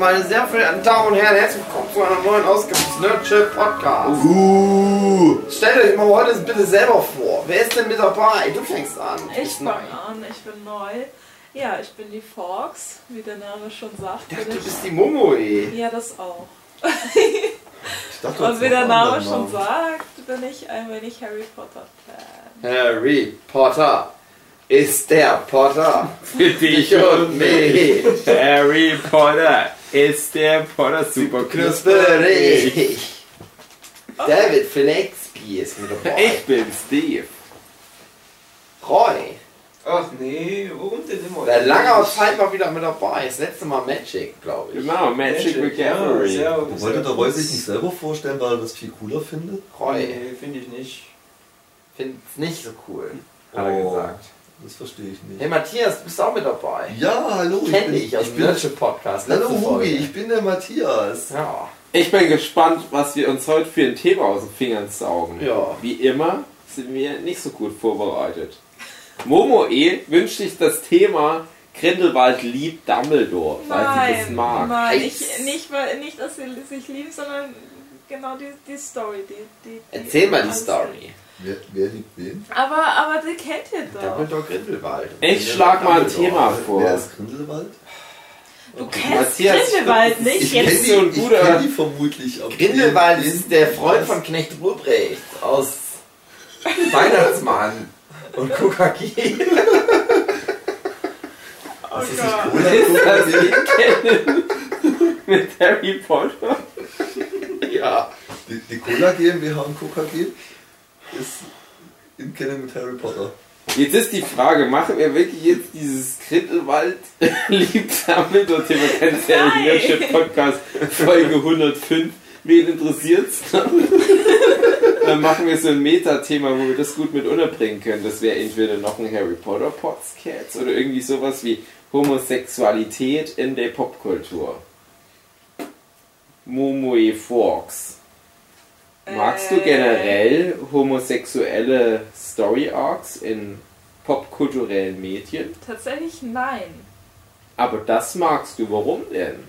meine sehr verehrten Damen und Herren, herzlich willkommen zu einer neuen Ausgabe des Nerdship Podcast. Uh, Stellt euch mal heute bitte selber vor. Wer ist denn mit dabei? Du fängst an. Ich fange an, ich bin neu. Ja, ich bin die Fox, wie der Name schon sagt. Ich dachte, du bist die Momoe. ja, das auch. ich dachte, Und wie der Name schon sagt. sagt, bin ich ein wenig Harry Potter Fan. Harry Potter ist der Potter. Für dich und mich. Harry Potter ist der Potter super Knusperig. David Filexby ist mit dabei. Ich bin Steve. Roy. Ach nee, warum denn immer? Seit langer Zeit mal wieder mit dabei. Das letzte Mal Magic, glaube ich. Genau, Magic Recovery. Ja, Wollte der Roy sich nicht selber vorstellen, weil er das viel cooler findet? Roy Nee, finde ich nicht. find's nicht so cool, hat Oh. er gesagt. Das verstehe ich Hey nicht. Matthias, du bist auch mit dabei. Ja, hallo. Kenn ich aus ich dem bin, Nerdship Podcast. Hallo Hugi, ich bin der Matthias. Ja. Ich bin gespannt, was wir uns heute für ein Thema aus den Fingern saugen. Ja. Wie immer sind wir nicht so gut vorbereitet. Momoe wünscht sich das Thema Grindelwald liebt Dumbledore, weil sie das Nein, mag. nein, ich, nicht, nicht, dass sie sich lieben, sondern genau die, die Story. Die, die, die Erzähl mal die Story. Wer, wer liebt wen? Aber, aber die kennt ihr doch. Dumbledore Grindelwald. Ich schlag mal ein Thema vor. Wer ist Grindelwald? Du kennst Matthias, Grindelwald nicht? Ich Jetzt kenne die, ich guter- kenn die vermutlich. Grindelwald den- ist der Freund von Knecht Ruprecht aus Weihnachtsmann und KKG. Oh Ist das Gott. nicht Ist das kennen mit Harry Potter? Ja. Die, die Cola GmbH und Coca G ist in Kennen mit Harry Potter. Jetzt ist die Frage, machen wir wirklich jetzt dieses Grindelwald liebt Dumbledore Thema? Kennst du ja Nein. im Leadership Podcast Folge 105? Wen interessiert's? Dann machen wir so ein Meta-Thema, wo wir das gut mit unterbringen können. Das wäre entweder noch ein Harry Potter Podcast oder irgendwie sowas wie Homosexualität in der Popkultur. Momoe Fox. Magst du Äh, generell homosexuelle Story Arcs in popkulturellen Medien? Tatsächlich nein. Aber das magst du. Warum denn?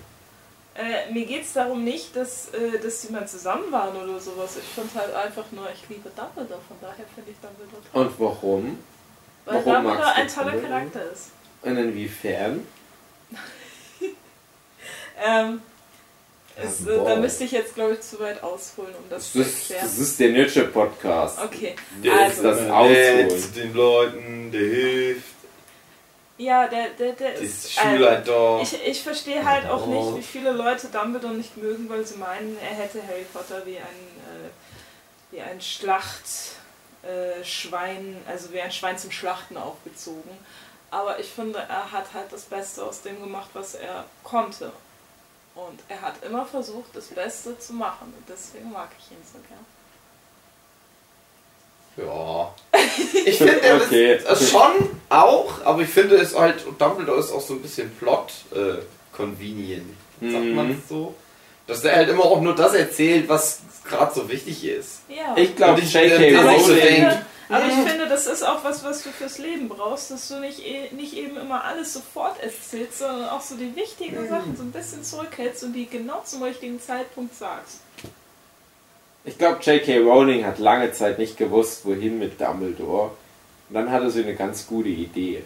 Äh, mir geht es darum nicht, dass, äh, dass sie mal zusammen waren oder sowas. Ich fand halt einfach nur, ich liebe Dumbledore, von daher finde ich Dumbledore toll. Und warum? Weil warum Dumbledore ein toller Dumbledore? Charakter ist. Und inwiefern? Ähm, Es, wow. äh, da müsste ich jetzt, glaube ich, zu weit ausholen, um das Das zu ist, erklären. das ist der Nietzsche Podcast. Okay, Der ist also, das Ausholen. zu den Leuten, der hilft. ja, der, der, der Das ist... Schulleiter. ich, ich verstehe halt auch nicht, wie viele Leute Dumbledore nicht mögen, weil sie meinen, er hätte Harry Potter wie ein, äh, wie ein Schlachtschwein, äh, also wie ein Schwein zum Schlachten aufgezogen. Aber ich finde, er hat halt das Beste aus dem gemacht, was er konnte. Und er hat immer versucht, das Beste zu machen. Und deswegen mag ich ihn so gern. Ja. Ich finde, er Okay. ist äh, schon auch, aber ich finde es halt, Dumbledore ist auch so ein bisschen plot äh, convenient, sagt Mhm. man so. Dass er halt immer auch nur das erzählt, was gerade so wichtig ist. Ja. Ich glaube, J.K. äh, so Rowling. Aber ich finde, das ist auch was, was du fürs Leben brauchst, dass du nicht, eh- nicht eben immer alles sofort erzählst, sondern auch so die wichtigen Sachen so ein bisschen zurückhältst und die genau zum richtigen Zeitpunkt sagst. Ich glaube, J.K. Rowling hat lange Zeit nicht gewusst, wohin mit Dumbledore. Und dann hatte sie eine ganz gute Idee.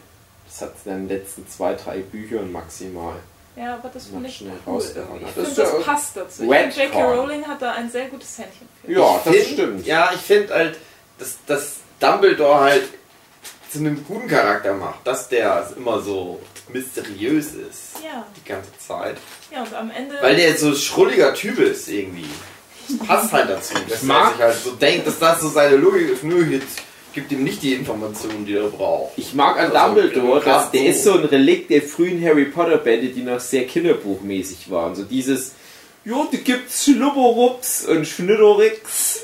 Das hat sie dann in den letzten zwei, drei Büchern maximal. Ja, aber das finde Noch ich schnell cool. Ich Das finde, das ja passt dazu. Ich finde, J.K. Rowling hat da ein sehr gutes Händchen für. Ja, das Find- stimmt. Ja, ich finde halt, dass, dass Dumbledore halt zu einem guten Charakter macht, dass der immer so mysteriös ist Ja, die ganze Zeit. ja, und am Ende... Weil der so ein schrulliger Typ ist irgendwie. Das passt halt dazu, dass er mag- sich halt so denkt, dass das so seine Logik ist. Nö, jetzt gibt ihm nicht die Informationen, die er braucht. Ich mag an Also, Dumbledore, dass der so. ist so ein Relikt der frühen Harry Potter Bände, die noch sehr kinderbuchmäßig waren. So dieses, ja, die gibt's Schlubberups und Schnitterix.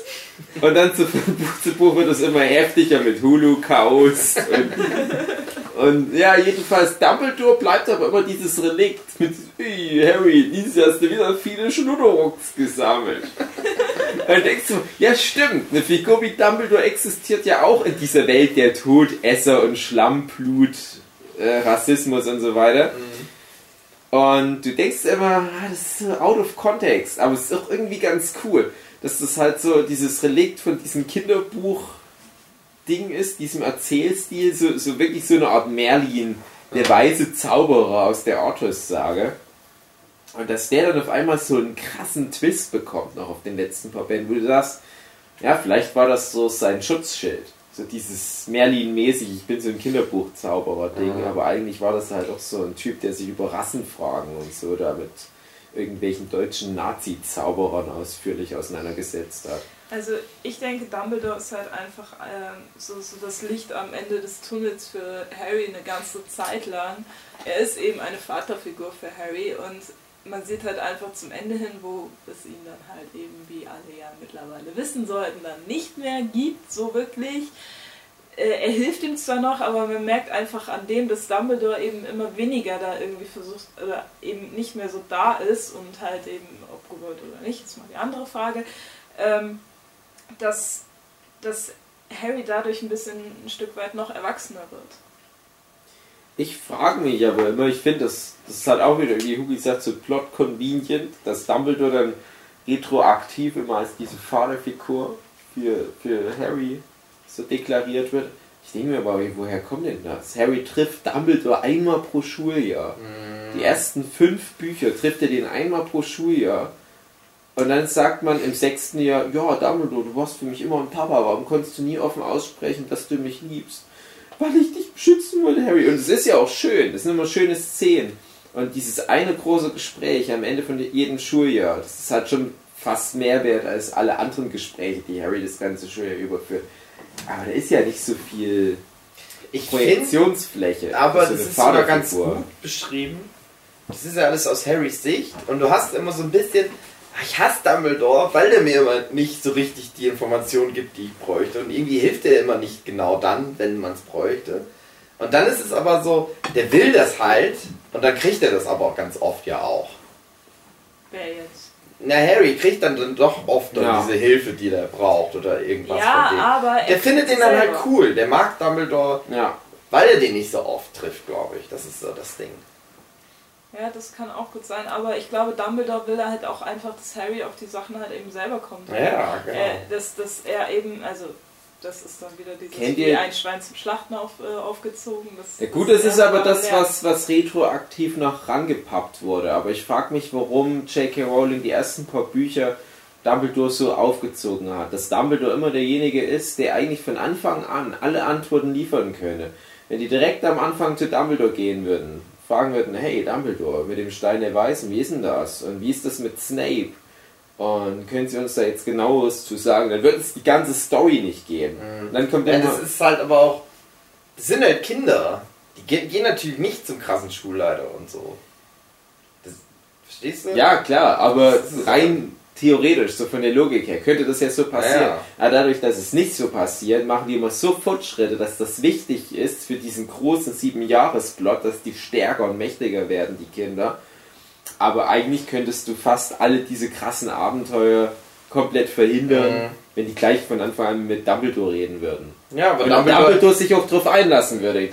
Und dann zu Buch zu Buch wird es immer heftiger mit Hulu, Chaos und, und ja, jedenfalls Dumbledore bleibt aber immer dieses Relikt mit "Hey, Harry, dieses Jahr hast du wieder viele Schnudderucks gesammelt. Dann denkst du, ja stimmt, eine Figur wie Dumbledore existiert ja auch in dieser Welt der Todesser und Schlammblut, äh, Rassismus und so weiter. Und du denkst immer, ah, das ist so out of context, aber es ist auch irgendwie ganz cool, dass das halt so dieses Relikt von diesem Kinderbuch-Ding ist, diesem Erzählstil, so, so wirklich so eine Art Merlin, der weise Zauberer aus der Artus-Sage. Und dass der dann auf einmal so einen krassen Twist bekommt, noch auf den letzten paar Bänden, wo du sagst, ja, vielleicht war das so sein Schutzschild. So dieses Merlin-mäßig, ich bin so ein Kinderbuch-Zauberer-Ding, Mhm. aber eigentlich war das halt auch so ein Typ, der sich über Rassenfragen und so da mit irgendwelchen deutschen Nazi-Zauberern ausführlich auseinandergesetzt hat. Also ich denke, Dumbledore ist halt einfach ähm, so, so das Licht am Ende des Tunnels für Harry eine ganze Zeit lang. Er ist eben eine Vaterfigur für Harry und man sieht halt einfach zum Ende hin, wo es ihn dann halt eben, wie alle ja mittlerweile wissen sollten, dann nicht mehr gibt, so wirklich. Äh, Er hilft ihm zwar noch, aber man merkt einfach an dem, dass Dumbledore eben immer weniger da irgendwie versucht, oder eben nicht mehr so da ist und halt eben, ob gewollt oder nicht, ist mal die andere Frage, ähm, dass, dass Harry dadurch ein bisschen ein Stück weit noch erwachsener wird. Ich frage mich aber immer, ich finde, das, das ist halt auch wieder, wie Hugi sagt, so plot convenient, dass Dumbledore dann retroaktiv immer als diese Vaterfigur für, für Harry so deklariert wird. Ich denke mir aber, woher kommt denn das? Harry trifft Dumbledore einmal pro Schuljahr. Die ersten fünf Bücher trifft er den einmal pro Schuljahr. Und dann sagt man im sechsten Jahr, ja, Dumbledore, du warst für mich immer ein Papa, warum konntest du nie offen aussprechen, dass du mich liebst? Weil ich dich beschützen wollte, Harry. Und es ist ja auch schön, das sind immer schöne Szenen. Und dieses eine große Gespräch am Ende von jedem Schuljahr, das ist halt schon fast mehr wert als alle anderen Gespräche, die Harry das ganze Schuljahr überführt. Aber da ist ja nicht so viel Ich finde, Projektionsfläche. aber für das ist sogar ganz gut beschrieben. Das ist ja alles aus Harrys Sicht und du hast immer so ein bisschen, "Ah, ich hasse Dumbledore, weil der mir immer nicht so richtig die Informationen gibt, die ich bräuchte und irgendwie hilft er immer nicht genau dann, wenn man es bräuchte. Und dann ist es aber so, der will das halt und dann kriegt er das aber auch ganz oft ja auch. Wer jetzt? Na, Harry kriegt dann, dann doch oft dann Ja. diese Hilfe, die er braucht oder irgendwas Ja, von dem. aber er Der findet den dann halt cool. Der mag Dumbledore, Ja. weil er den nicht so oft trifft, glaube ich. Das ist so das Ding. Ja, das kann auch gut sein, aber ich glaube, Dumbledore will halt auch einfach, dass Harry auf die Sachen halt eben selber kommt. Ja, genau. Äh, dass, dass er eben, also das ist dann wieder dieses Kennt wie ihr- ein Schwein zum Schlachten auf, äh, aufgezogen. Das, Ja gut, das ist er aber das, was, was retroaktiv noch rangepappt wurde. Aber ich frage mich, warum J.K. Rowling die ersten paar Bücher Dumbledore so aufgezogen hat. Dass Dumbledore immer derjenige ist, der eigentlich von Anfang an alle Antworten liefern könne. Wenn die direkt am Anfang zu Dumbledore gehen würden, fragen würden, hey Dumbledore, mit dem Stein der Weißen, wie ist denn das? Und wie ist das mit Snape? Und können Sie uns da jetzt genaueres zu sagen? Dann wird es die ganze Story nicht geben. Und dann kommt Ja, das ist halt aber auch. Das sind halt Kinder. Die gehen, natürlich nicht zum krassen Schulleiter und so. Das, verstehst du? Ja, klar, aber rein theoretisch, so von der Logik her, könnte das ja so passieren. Ja. Aber dadurch, dass es nicht so passiert, machen die immer so Fortschritte, dass das wichtig ist für diesen großen sieben-Jahres-Plot, dass die stärker und mächtiger werden, die Kinder. Aber eigentlich könntest du fast alle diese krassen Abenteuer komplett verhindern, Mhm. wenn die gleich von Anfang an mit Dumbledore reden würden. Ja, aber Dumbledore, Dumbledore, sich auch drauf einlassen würde.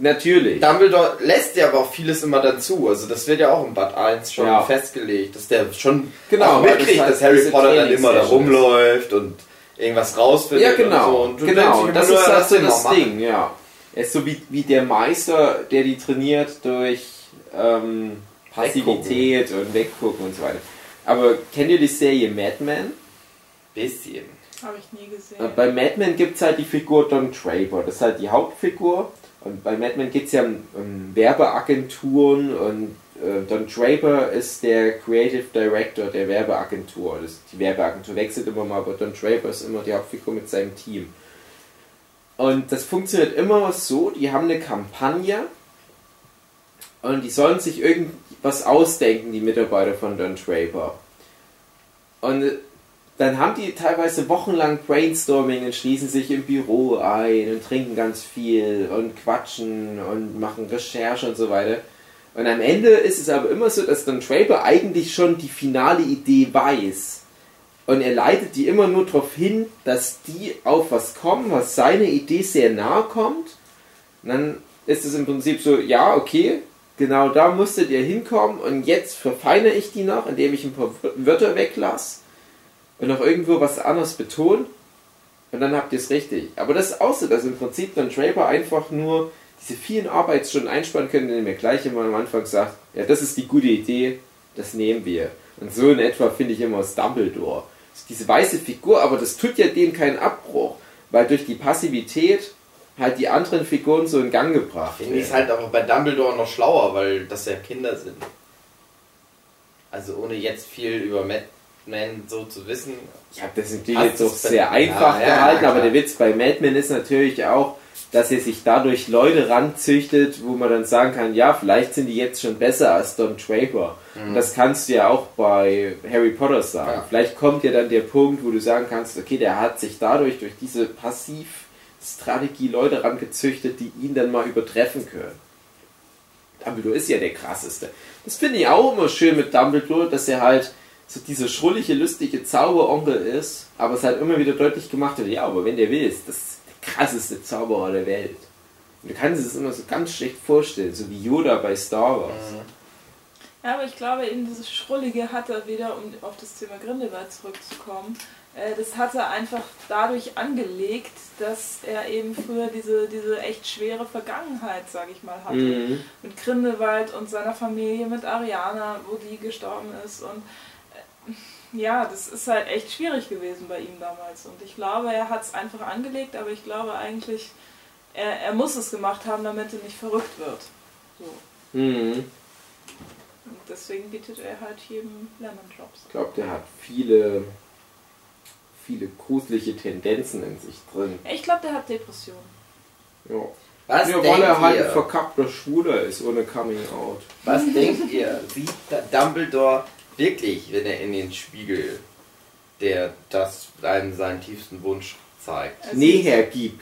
Natürlich. Dumbledore lässt ja aber auch vieles immer dann zu. Also das wird ja auch im Bad 1 schon Ja. festgelegt, dass der schon Genau, mitkriegt, das halt dass Harry Potter dann immer da rumläuft und irgendwas rausfindet Ja, genau. und so. Und denkst genau, dir das ist halt so das machen. Ding, ja. Er ist so wie, wie der Meister, der die trainiert durch ähm, Passivität und Weggucken und so weiter. Aber kennt ihr die Serie Mad Men? Bisschen. Habe ich nie gesehen. Äh, Bei Mad Men gibt es halt die Figur Don Draper, das ist halt die Hauptfigur. Und bei Mad Men geht es ja um, um Werbeagenturen und äh, Don Draper ist der Creative Director der Werbeagentur. Das, die Werbeagentur wechselt immer mal, aber Don Draper ist immer die Hauptfigur mit seinem Team. Und das funktioniert immer so, die haben eine Kampagne und die sollen sich irgendwas ausdenken, die Mitarbeiter von Don Draper. Und äh, dann haben die teilweise wochenlang Brainstorming und schließen sich im Büro ein und trinken ganz viel und quatschen und machen Recherche und so weiter. Und am Ende ist es aber immer so, dass Don Draper eigentlich schon die finale Idee weiß. Und er leitet die immer nur darauf hin, dass die auf was kommen, was seine Idee sehr nahe kommt. Und dann ist es im Prinzip so, ja, okay, genau da musstet ihr hinkommen und jetzt verfeinere ich die noch, indem ich ein paar Wörter weglasse und noch irgendwo was anderes betone und dann habt ihr es richtig. Aber das ist auch so, dass im Prinzip dann Draper einfach nur diese vielen Arbeitsstunden einsparen können, indem er gleich immer am Anfang sagt, ja, das ist die gute Idee, das nehmen wir. Und so in etwa finde ich immer das Dumbledore. Diese weiße Figur, aber das tut ja dem keinen Abbruch, weil durch die Passivität halt die anderen Figuren so in Gang gebracht Finde ich es halt aber bei Dumbledore noch schlauer, weil das ja Kinder sind. Also ohne jetzt viel über Madman so zu wissen. Ich habe das natürlich jetzt auch sehr einfach Ja, ja, gehalten, klar. aber der Witz bei Madman ist natürlich auch, dass er sich dadurch Leute ranzüchtet, wo man dann sagen kann, ja, vielleicht sind die jetzt schon besser als Don Draper. Und das kannst du ja auch bei Harry Potter sagen. Ja. Vielleicht kommt ja dann der Punkt, wo du sagen kannst, okay, der hat sich dadurch durch diese Passivstrategie Leute rangezüchtet, die ihn dann mal übertreffen können. Dumbledore ist ja der krasseste. Das finde ich auch immer schön mit Dumbledore, dass er halt so dieser schrullige, lustige Zauberonkel ist, aber es halt immer wieder deutlich gemacht wird, ja, aber wenn der will, ist das der krasseste Zauberer der Welt. Und du kannst es immer so ganz schlecht vorstellen, so wie Yoda bei Star Wars. Ja, aber ich glaube eben dieses Schrullige hat er wieder, um auf das Thema Grindelwald zurückzukommen, das hat er einfach dadurch angelegt, dass er eben früher diese, diese echt schwere Vergangenheit, sag ich mal, hatte. Mhm. Mit Grindelwald und seiner Familie, mit Ariana, wo die gestorben ist und äh, ja, das ist halt echt schwierig gewesen bei ihm damals und ich glaube, er hat es einfach angelegt, aber ich glaube eigentlich, er, er muss es gemacht haben, damit er nicht verrückt wird. So. Mhm. Und deswegen bietet er halt jedem Lemon Drops. Ich glaube, der hat viele, viele gruselige Tendenzen in sich drin. Ich glaube, der hat Depressionen. Ja. Was ja, weil denkt er halt ein ihr? verkappter Schwuler ist, ohne Coming Out. Was denkt ihr? Sieht Dumbledore wirklich, wenn er in den Spiegel, der das einem seinen tiefsten Wunsch zeigt? Also- Nee, Herr Gieb.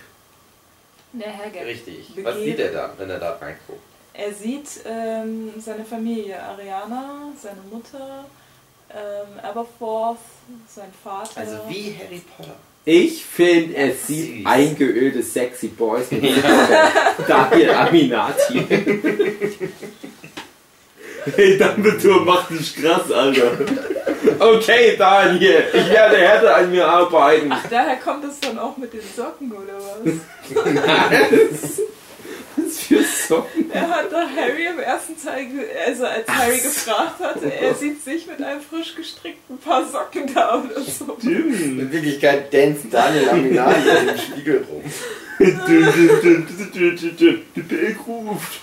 Der Herr Gerd. Richtig. Begeben. Was sieht er da, wenn er da reinguckt? Er sieht ähm, seine Familie, Ariana, seine Mutter, ähm, Aberforth, sein Vater. Also wie Harry Potter. Ich finde, es sieht Süß. eingeölte Sexy Boys mit Daniel Aminati. hey, Dumbledore macht dich krass, Alter. Okay, Daniel, ich werde härter an mir arbeiten. Ach, daher kommt es dann auch mit den Socken, oder was? Was für Socken? Er hat doch Harry im ersten Teil, also als Harry gefragt hat, er sieht sich mit einem frisch gestrickten Paar Socken da oder so. Stimmt. In Wirklichkeit danst Daniel Aminati in dem Spiegel rum. Die Bill ruft.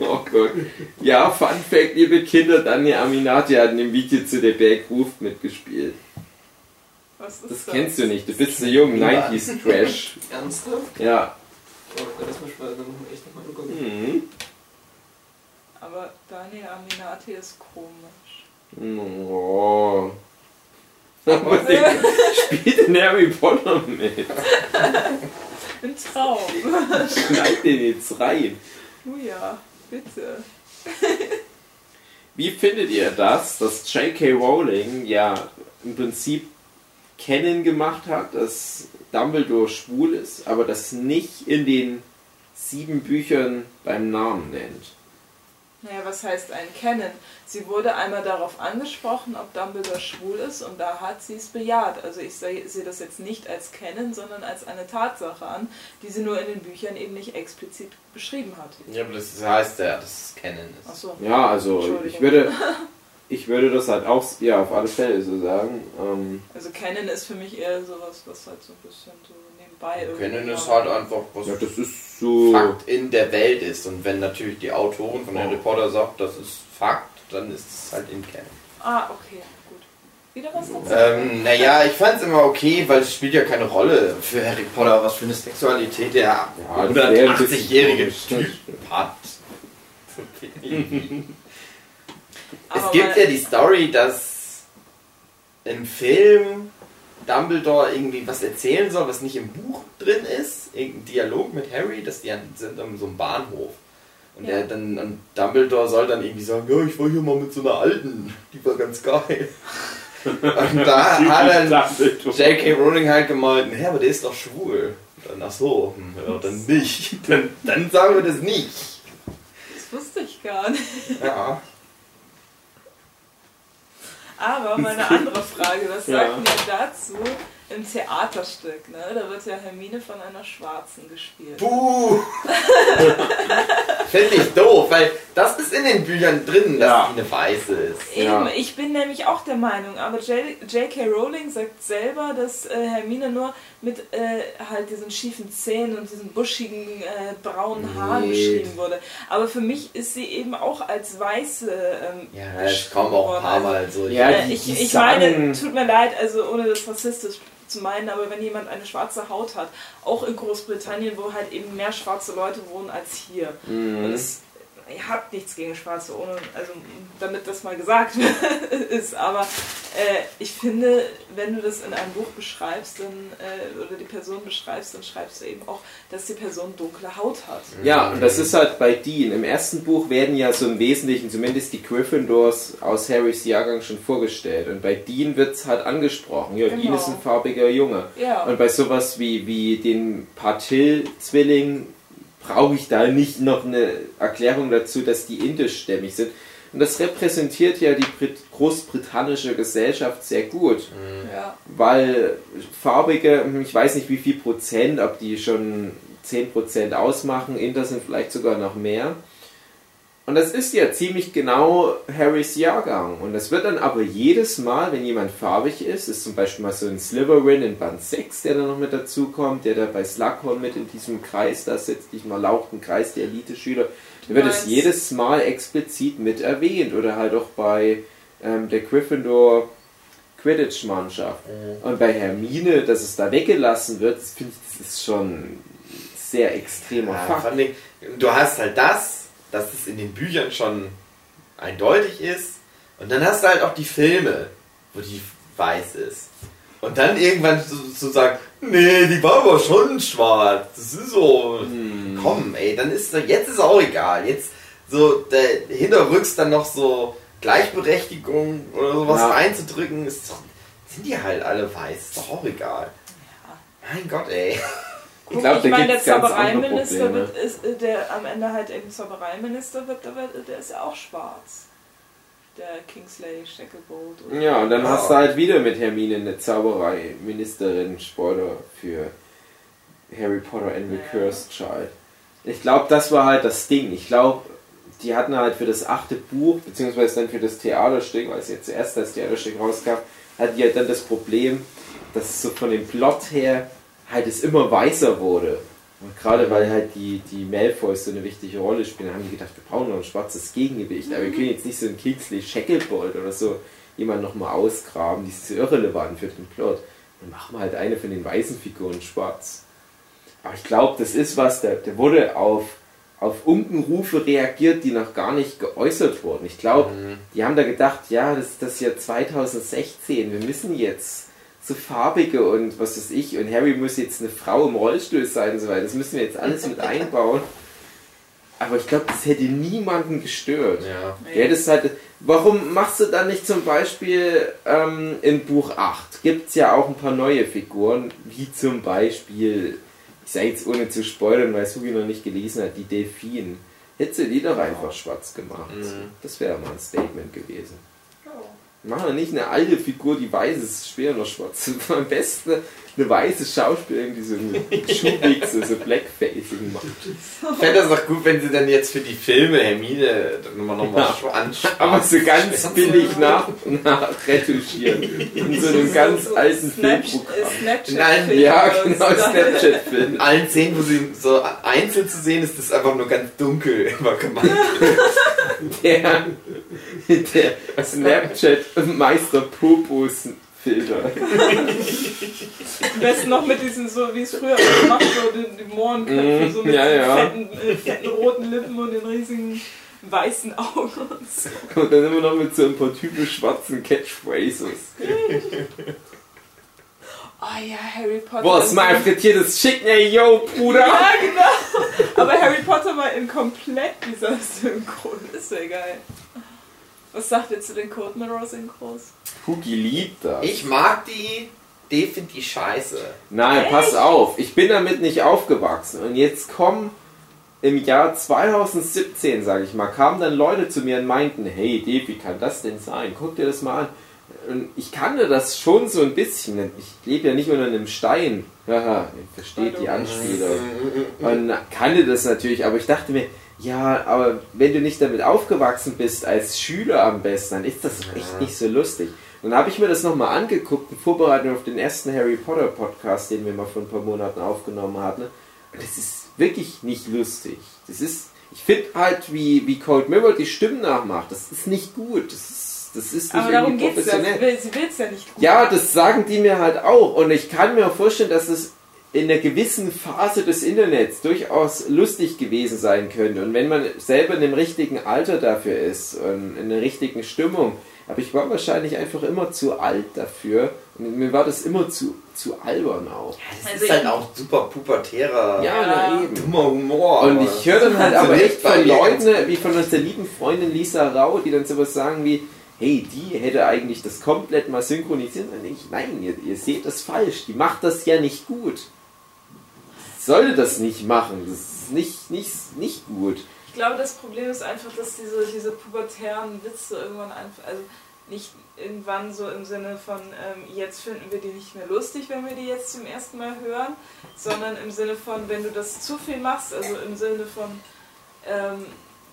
Oh Gott. Ja, Fun Fact, liebe Kinder, Daniel Aminati hat in dem Video zu der Berg ruft mitgespielt. Was ist Das kennst du nicht, du bist so jung, 90s Trash. Ernsthaft? Ja. Oh, das muss man dann echt nochmal angucken. Mhm. Aber Daniel Aminati ist komisch. Oh. Aber der spielt in Harry Potter mit. Ein Traum. Schneid den jetzt rein. Oh ja, bitte. Wie findet ihr das, dass J.K. Rowling ja im Prinzip kennen gemacht hat, dass Dumbledore schwul ist, aber das nicht in den sieben Büchern beim Namen nennt? Naja, was heißt ein Kennen? Sie wurde einmal darauf angesprochen, ob Dumbledore schwul ist und da hat sie es bejaht. Also ich sehe sehe das jetzt nicht als Kennen, sondern als eine Tatsache an, die sie nur in den Büchern eben nicht explizit beschrieben hat. Ja, aber das heißt ja, dass es Canon ist. Achso. Ja, also ich würde, ich würde das halt auch ja, auf alle Fälle so sagen. Ähm, Also Kennen ist für mich eher sowas, was halt so ein bisschen so nebenbei irgendwie Canon ist halt einfach was ja, das ist so. Fakt in der Welt ist. Und wenn natürlich die Autoren von Harry Potter sagt, das ist Fakt, dann ist es halt in Canon. Ah, okay, gut. Wieder was dazu? Ähm, naja, ich fand es immer okay, weil es spielt ja keine Rolle für Harry Potter, was für eine Sexualität der Ja, das wäre ein bisschen 180-jährige komisch. Typ hat. Es gibt ja die Story, dass im Film Dumbledore irgendwie was erzählen soll, was nicht im Buch drin ist. Irgendein Dialog mit Harry, dass die an- sind an so einem Bahnhof. Und Ja. der dann und Dumbledore soll dann irgendwie sagen, ja, ich war hier mal mit so einer alten, die war ganz geil. und da hat dann. J.K. Rowling halt gemeint, hä, aber der ist doch schwul. Und dann, ach so, hm, ja, dann nicht. Dann, dann sagen wir das nicht. gar nicht. Ja. Aber meine andere Frage, was Ja. sagt ihr dazu im Theaterstück? Ne? Da wird ja Hermine von einer Schwarzen gespielt. Puh! Finde ich doof, weil das ist in den Büchern drin, dass Ja. die eine Weiße ist. Eben, Ja. ich bin nämlich auch der Meinung, aber J- J.K. Rowling sagt selber, dass äh, Hermine nur mit äh, halt diesen schiefen Zähnen und diesen buschigen äh, braunen Haaren Nee. beschrieben wurde. Aber für mich ist sie eben auch als weiße ähm, Ja, es kommen auch ein paar worden. Mal so. Ja, Äh, die- ich die ich sagen- meine, tut mir leid, also ohne das rassistisch zu meinen, aber wenn jemand eine schwarze Haut hat, auch in Großbritannien, wo halt eben mehr schwarze Leute wohnen als hier. Mhm. Und es, ihr habt nichts gegen Schwarze, ohne, also damit das mal gesagt ist. Aber äh, ich finde, wenn du das in einem Buch beschreibst, dann, äh, oder die Person beschreibst, dann schreibst du eben auch, dass die Person dunkle Haut hat. Ja, und das ist halt bei Dean. Im ersten Buch werden ja so im Wesentlichen zumindest die Gryffindors aus Harrys Jahrgang schon vorgestellt. Und bei Dean wird es halt angesprochen. Ja, Dean Genau. ist ein farbiger Junge. Ja. Und bei sowas wie, wie den Patil-Zwilling brauche ich da nicht noch eine Erklärung dazu, dass die indischstämmig sind. Und das repräsentiert ja die Brit großbritannische Gesellschaft sehr gut. ja. Weil farbige, ich weiß nicht wie viel Prozent, ob die schon 10 Prozent ausmachen, Inter sind vielleicht sogar noch mehr. Und das ist ja ziemlich genau Harrys Jahrgang. Und das wird dann aber jedes Mal, wenn jemand farbig ist, ist zum Beispiel mal so ein Slytherin in Band 6, der da noch mit dazukommt, der da bei Slughorn mit in diesem Kreis da sitzt, diesem erlauchten Kreis der Elite-Schüler, da wird es jedes Mal explizit mit erwähnt. Oder halt auch bei ähm, der Gryffindor Quidditch-Mannschaft. Und bei Hermine, dass es da weggelassen wird, das finde ich, das ist schon sehr extremer Ja, Fakt. du hast halt das, dass es in den Büchern schon eindeutig ist. Und dann hast du halt auch die Filme, wo die weiß ist. Und dann irgendwann zu, zu sagen, nee, die war aber schon schwarz. Das ist so. Hm. Komm, ey, dann ist doch, jetzt ist auch egal. Jetzt so der hinterrücks dann noch so Gleichberechtigung oder sowas Ja. reinzudrücken, ist doch, sind die halt alle weiß, ist doch auch egal. Mein Gott, ey. Ich glaube, ich meine, der Zaubereiminister wird, ist, äh, der am Ende halt eben Zaubereiminister wird, der, wird, der ist ja auch schwarz. Der Kingsley Shacklebolt. Ja, und dann Ja. hast du halt wieder mit Hermine eine Zauberei-Ministerin, Spoiler für Harry Potter and the Ja. Cursed Child. Ich glaube, das war halt das Ding. Ich glaube, die hatten halt für das achte Buch, beziehungsweise dann für das Theaterstück, weil es jetzt zuerst das Theaterstück rauskam, hatten die halt dann das Problem, dass es so von dem Plot her halt es immer weißer wurde. Und gerade weil halt die, die Malfoys so eine wichtige Rolle spielen, haben die gedacht, wir brauchen noch ein schwarzes Gegengewicht. Aber wir können jetzt nicht so einen Kingsley Shacklebolt oder so jemand nochmal ausgraben, die ist so irrelevant für den Plot. Dann machen wir halt eine von den weißen Figuren schwarz. Aber ich glaube, das ist was, der, der wurde auf, auf Unkenrufe reagiert, die noch gar nicht geäußert wurden. Ich glaube, die haben da gedacht, ja, das ist das Jahr 2016, wir müssen jetzt so farbige und was weiß ich, und Harry muss jetzt eine Frau im Rollstuhl sein und so weiter. Das müssen wir jetzt alles mit einbauen. Aber ich glaube, das hätte niemanden gestört. Ja. Ja, das halt, warum machst du dann nicht zum Beispiel ähm, in Buch 8 gibt es ja auch ein paar neue Figuren, wie zum Beispiel, ich sage jetzt ohne zu spoilern, weil Sugi noch nicht gelesen hat, die Delfin. Hättest du die doch einfach schwarz gemacht. Mhm. Das wäre mal ein Statement gewesen. Machen wir nicht eine alte Figur, die weiß ist, schwer noch schwarz. Am besten eine weiße Schauspielerin, die so eine Schuhwichse, so Blackfacing macht. Ich fände das auch gut, wenn sie dann jetzt für die Filme Hermine nochmal noch mal Ja. anschauen. Aber so ganz billig nach, nach retuschieren. In so einem ganz alten Snapchat- Filmprogramm. Snapchat Nein, Ja, oder genau, so. Snapchat-Film. In allen Szenen, wo sie so einzeln zu sehen ist, ist einfach nur ganz dunkel immer gemacht. Der, der Snapchat-Meister Popos-Filter. Am besten noch mit diesen, so wie es früher gemacht wurde, die Mohrenköpfe, Mhm, so mit ja, den ja. Fetten, äh, fetten roten Lippen und den riesigen weißen Augen und so. Und dann immer noch mit so ein paar typisch schwarzen Catchphrases. Oh ja, Harry Potter. Ist mein so- frittiertes Chicken, ey, yo, Bruder! Ja, genau. Aber Harry Potter war in komplett dieser Synchron. Das wäre geil. Was sagt ihr zu den Code Mirror Synchros? Hugi liebt das. Ich mag die, die finde die scheiße. Nein, Echt? pass auf. Ich bin damit nicht aufgewachsen. Und jetzt kommen im Jahr 2017, sage ich mal, kamen dann Leute zu mir und meinten, hey Dave, wie kann das denn sein? Guck dir das mal an. Und ich kannte das schon so ein bisschen. Ich lebe ja nicht unter einem Stein. Haha, ich verstehe die Anspielung. Und kannte das natürlich, aber ich dachte mir, ja, aber wenn du nicht damit aufgewachsen bist, als Schüler am besten, dann ist das echt nicht so lustig. Und dann habe ich mir das nochmal angeguckt, in Vorbereitung auf den ersten Harry Potter Podcast, den wir mal vor ein paar Monaten aufgenommen hatten. Und das ist wirklich nicht lustig. Das ist, ich finde halt, wie, wie Cold Mirror die Stimmen nachmacht, das ist nicht gut. Das ist, das ist nicht Aber darum irgendwie geht es ja. Sie will will's ja nicht gut. Ja, das sagen die mir halt auch. Und ich kann mir vorstellen, dass es in einer gewissen Phase des Internets durchaus lustig gewesen sein könnte. Und wenn man selber in dem richtigen Alter dafür ist und in der richtigen Stimmung. Aber ich war wahrscheinlich einfach immer zu alt dafür. Und mir war das immer zu, zu albern auch. Das Also ist halt auch super pubertärer, Ja, na eben. dummer Humor. Und ich höre dann halt aber echt von Leuten, wie von unserer lieben Freundin Lisa Rau, die dann sowas sagen wie, hey, die hätte eigentlich das komplett mal synchronisieren sollen. Ich, nein, ihr, ihr seht das falsch. Die macht das ja nicht gut. Sollte das nicht machen. Das ist nicht, nicht, nicht gut. Ich glaube, das Problem ist einfach, dass diese, diese pubertären Witze irgendwann einfach, also nicht irgendwann so im Sinne von, ähm, jetzt finden wir die nicht mehr lustig, wenn wir die jetzt zum ersten Mal hören, sondern im Sinne von, wenn du das zu viel machst, also im Sinne von ähm,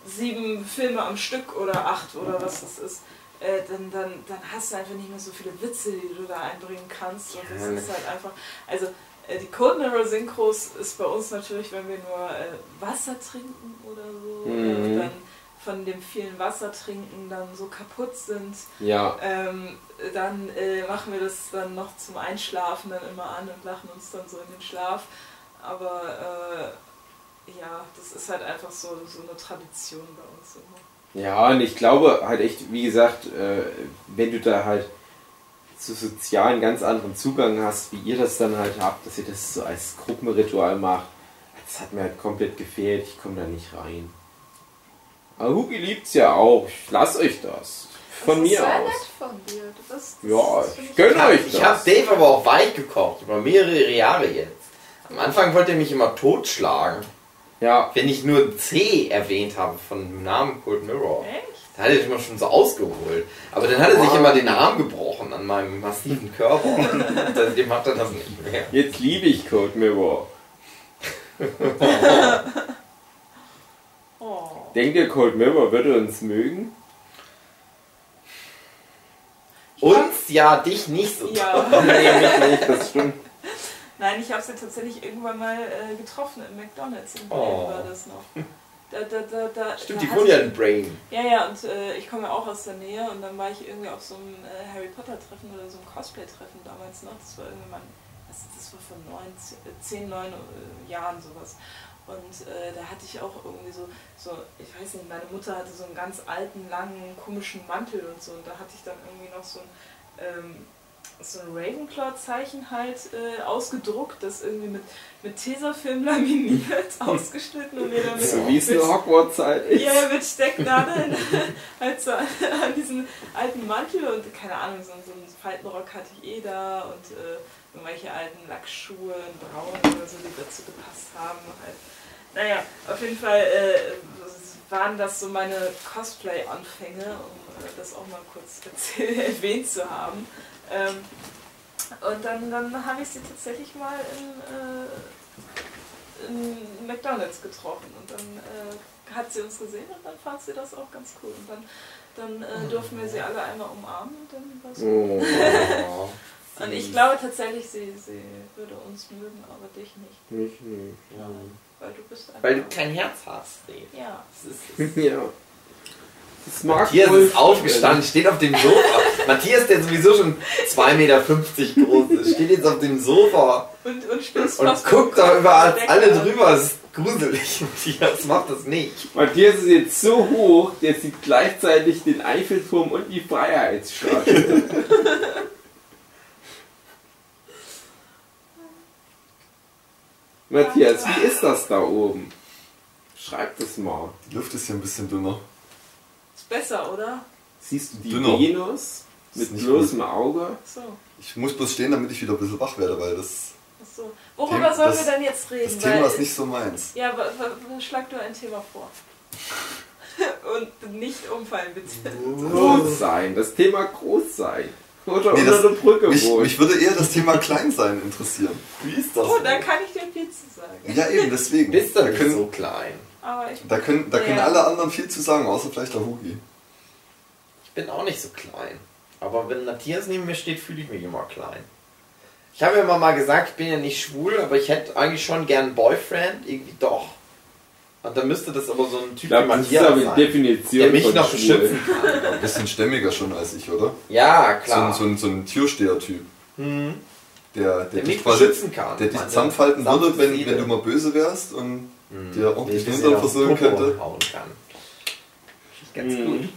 sieben Filme am Stück oder acht oder was das ist, äh, dann, dann, dann hast du einfach nicht mehr so viele Witze, die du da einbringen kannst. Und das ist halt einfach, also die Code Mirror Synchros ist bei uns natürlich, wenn wir nur äh, Wasser trinken oder so, Mhm. und dann von dem vielen Wasser trinken dann so kaputt sind, Ja. ähm, dann äh, machen wir das dann noch zum Einschlafen dann immer an und lachen uns dann so in den Schlaf. Aber äh, ja, das ist halt einfach so, so eine Tradition bei uns immer. Ja, und ich glaube halt echt, wie gesagt, äh, wenn du da halt zu sozialen ganz anderen Zugang hast, wie ihr das dann halt habt, dass ihr das so als Gruppenritual macht, das hat mir halt komplett gefehlt. Ich komme da nicht rein. Aber Hugi liebt's ja auch. Ich lass euch das. Von mir aus. von dir. Du bist, das, Ja, das ich gönn Ich habe euch ich hab das. Dave aber auch weich gekocht, über mehrere Jahre jetzt. Am Anfang wollte er mich immer totschlagen, Ja, wenn ich nur C erwähnt habe von dem Namen Cold Mirror. Echt? Da hat er sich immer schon so ausgeholt. Aber dann hat er sich immer den Arm gebrochen an meinem massiven Körper. Und seitdem hat er das nicht mehr. jetzt liebe ich Code Mirror. Oh. Denkt ihr, Cold Mirror würde uns mögen? Uns ja, dich nicht so. Ja. nee, mich nicht, das stimmt. Nein, ich habe sie tatsächlich irgendwann mal äh, getroffen im McDonalds. In Oh. war das noch. Da, da, da, da, Stimmt, die wohnen ja in Brain. Ja, ja, und äh, ich komme ja auch aus der Nähe und dann war ich irgendwie auf so einem äh, Harry Potter Treffen oder so einem Cosplay-Treffen damals noch. Das war irgendwie mein, das, das war vor neun, zehn, neun äh, Jahren sowas. Und äh, da hatte ich auch irgendwie so, so, ich weiß nicht, meine Mutter hatte so einen ganz alten, langen, komischen Mantel und so. Und da hatte ich dann irgendwie noch so ein, ähm, so ein Ravenclaw-Zeichen halt äh, ausgedruckt, das irgendwie mit, mit Tesafilm laminiert, ausgeschnitten und mir dann mit, So wie es eine Hogwarts-Zeit ist. ja, mit Stecknadeln halt so an, an diesen alten Mantel und keine Ahnung, so, so einen Faltenrock hatte ich eh da und äh, irgendwelche alten Lackschuhe braun oder so, die dazu gepasst haben. Halt. Naja, auf jeden Fall äh, waren das so meine Cosplay-Anfänge, um äh, das auch mal kurz erwähnt zu haben. Ähm, und dann, dann habe ich sie tatsächlich mal in, äh, in McDonalds getroffen und dann äh, hat sie uns gesehen und dann fand sie das auch ganz cool. Und dann, dann äh, durften wir sie alle einmal umarmen und dann war es Oh, Oh. Und ich glaube tatsächlich, sie, sie würde uns mögen, aber dich nicht. nicht, nicht. Weil du bist einfach. Weil du kein Herz hast, Dave. Ja. Das ist, Ja. Das mag Matthias ist aufgestanden, steht auf dem Sofa. Matthias, der sowieso schon 2,50 Meter groß ist, steht jetzt auf dem Sofa Und, und und fast guckt da überall alle drüber. Das ist gruselig. Matthias macht das nicht. Matthias ist jetzt so hoch, der sieht gleichzeitig den Eiffelturm und die Freiheitsstatue. Matthias, wie ist das da oben? Schreib das mal. Die Luft ist hier ein bisschen dünner. Besser, oder? Siehst du die Dünner. Venus mit bloßem Auge? So. Ich muss bloß stehen, damit ich wieder ein bisschen wach werde, weil das Achso. Worüber sollen das- wir denn jetzt reden? Das Thema Weil- ist nicht so meins. Ja, schlag du ein Thema vor. Und nicht umfallen, bitte. Groß sein, das Thema groß sein. Oder Nee, unter das- der Brücke Mich, wohnen. mich würde eher das Thema Kleinsein interessieren. Wie ist das? Oh, da kann ich dir viel zu sagen. ja, eben, deswegen. Bist du da nicht können, so klein? Aber ich da können, da können alle anderen viel zu sagen, außer vielleicht der Hugi. Ich bin auch nicht so klein. Aber wenn Matthias neben mir steht, fühle ich mich immer klein. Ich habe ja immer mal gesagt, ich bin ja nicht schwul, aber ich hätte eigentlich schon gern einen Boyfriend, irgendwie doch. Und dann müsste das aber so ein Typ Ich glaube, wie das ist Matthias aber die sein, Definition der mich noch schwul. beschützen kann. Ein bisschen stämmiger schon als ich, oder? Ja, So, ein- klar. so, ein, so ein Türsteher-Typ, Hm. der, der, Der dich mich quasi, beschützen kann. der dich zusammenfalten würde, wenn, wenn du mal böse wärst und Hm. dir ordentlich Der den mir Hintern aufs versöhnen Popo könnte. Hauen kann. Ganz Mhm. gut.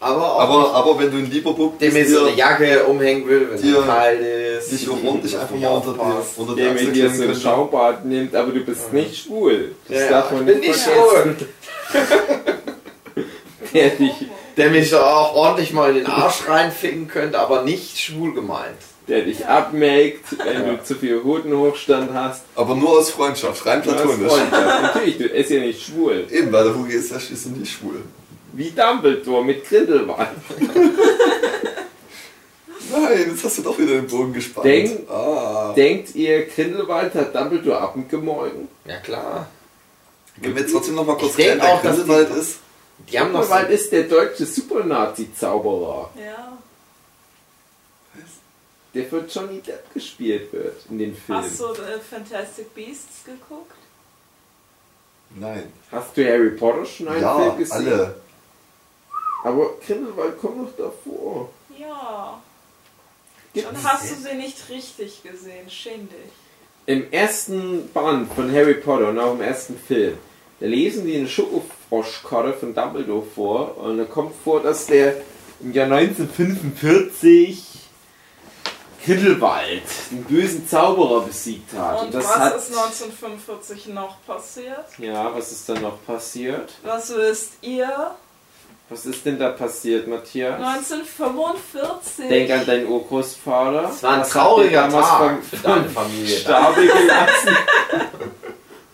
Aber auch Aber, aber wenn du ein lieber Bub der mir bist, so dir- eine Jacke umhängen will, wenn dir- es kalt ist. dich auch ordentlich einfach mich mal unter, die, unter die Der mit dir so ein. Schaubad nimmt, aber du bist nicht schwul. Das Ja, darf ich man bin nicht vergessen. schwul. Der dich, Der mich so auch ordentlich mal in den Arsch reinficken könnte, aber nicht schwul gemeint. Der dich abmelkt, wenn du zu viel Hodenhochstand hast. Aber nur aus Freundschaft, rein platonisch. Freundschaft. Natürlich, du bist ja nicht schwul. Eben, weil der Hugi ist ja schließlich nicht schwul. Wie Dumbledore mit Grindelwald. Nein, jetzt hast du doch wieder den Bogen gespannt. Denk- ah. Denkt ihr, Grindelwald hat Dumbledore abgemolken? Ja klar. Gehen wir jetzt trotzdem noch mal kurz klären, wer auch, dass Grindelwald ist. Die haben Grindelwald ist der deutsche Super-Nazi-Zauberer, Ja. Der von Johnny Depp gespielt wird in den Filmen. Hast du äh, Fantastic Beasts geguckt? Nein. Hast du Harry Potter schon einen ja, Film gesehen? alle. Aber Grindelwald kommt noch davor. Ja. Gibt's- Dann hast du sie nicht richtig gesehen. Schäm dich. Im ersten Band von Harry Potter und auch im ersten Film, da lesen die eine Schokofroschkarte von Dumbledore vor und da kommt vor, dass der im Jahr 1945 Grindelwald, den bösen Zauberer, besiegt hat. Und das was hat, ist 1945 noch passiert? Ja, was ist dann noch passiert? Was wisst ihr? Was ist denn da passiert, Matthias? 1945. Denk an deinen Urgroßvater. das war ein Was trauriger Tag für deine Familie. Stabe gelassen.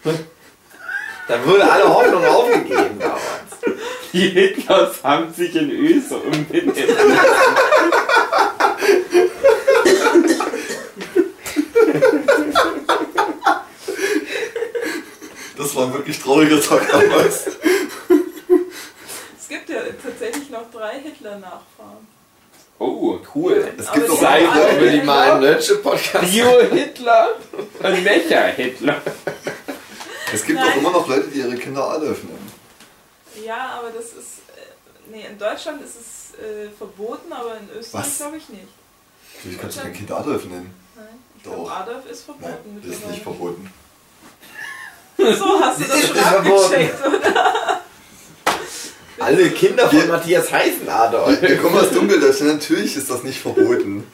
Da wurde alle Hoffnung aufgegeben damals. Die Hitlers haben sich in Öse umbenannt. Das war ein wirklich trauriger Tag damals. Es gibt ja tatsächlich noch drei Hitler-Nachfahren. Oh, cool. Es gibt die doch haben eine, alle- Über die mal im Nerdship-Podcast. Bio-Hitler und Mecha-Hitler. es gibt Nein. doch immer noch Leute, die ihre Kinder Adolf nennen. Ja, aber das ist. äh, Nee, in Deutschland ist es äh, verboten, aber in Österreich Was? glaube ich nicht. Natürlich kannst du dein Kind Adolf nennen. Nein. Ich Doch. glaube, Adolf ist Nein, verboten das ist nicht verboten. So, hast du das schon abgecheckt, oder? Alle Kinder von Wir- Matthias heißen Adolf. Wir kommen aus Dunkeldeutschland, natürlich ist das nicht verboten.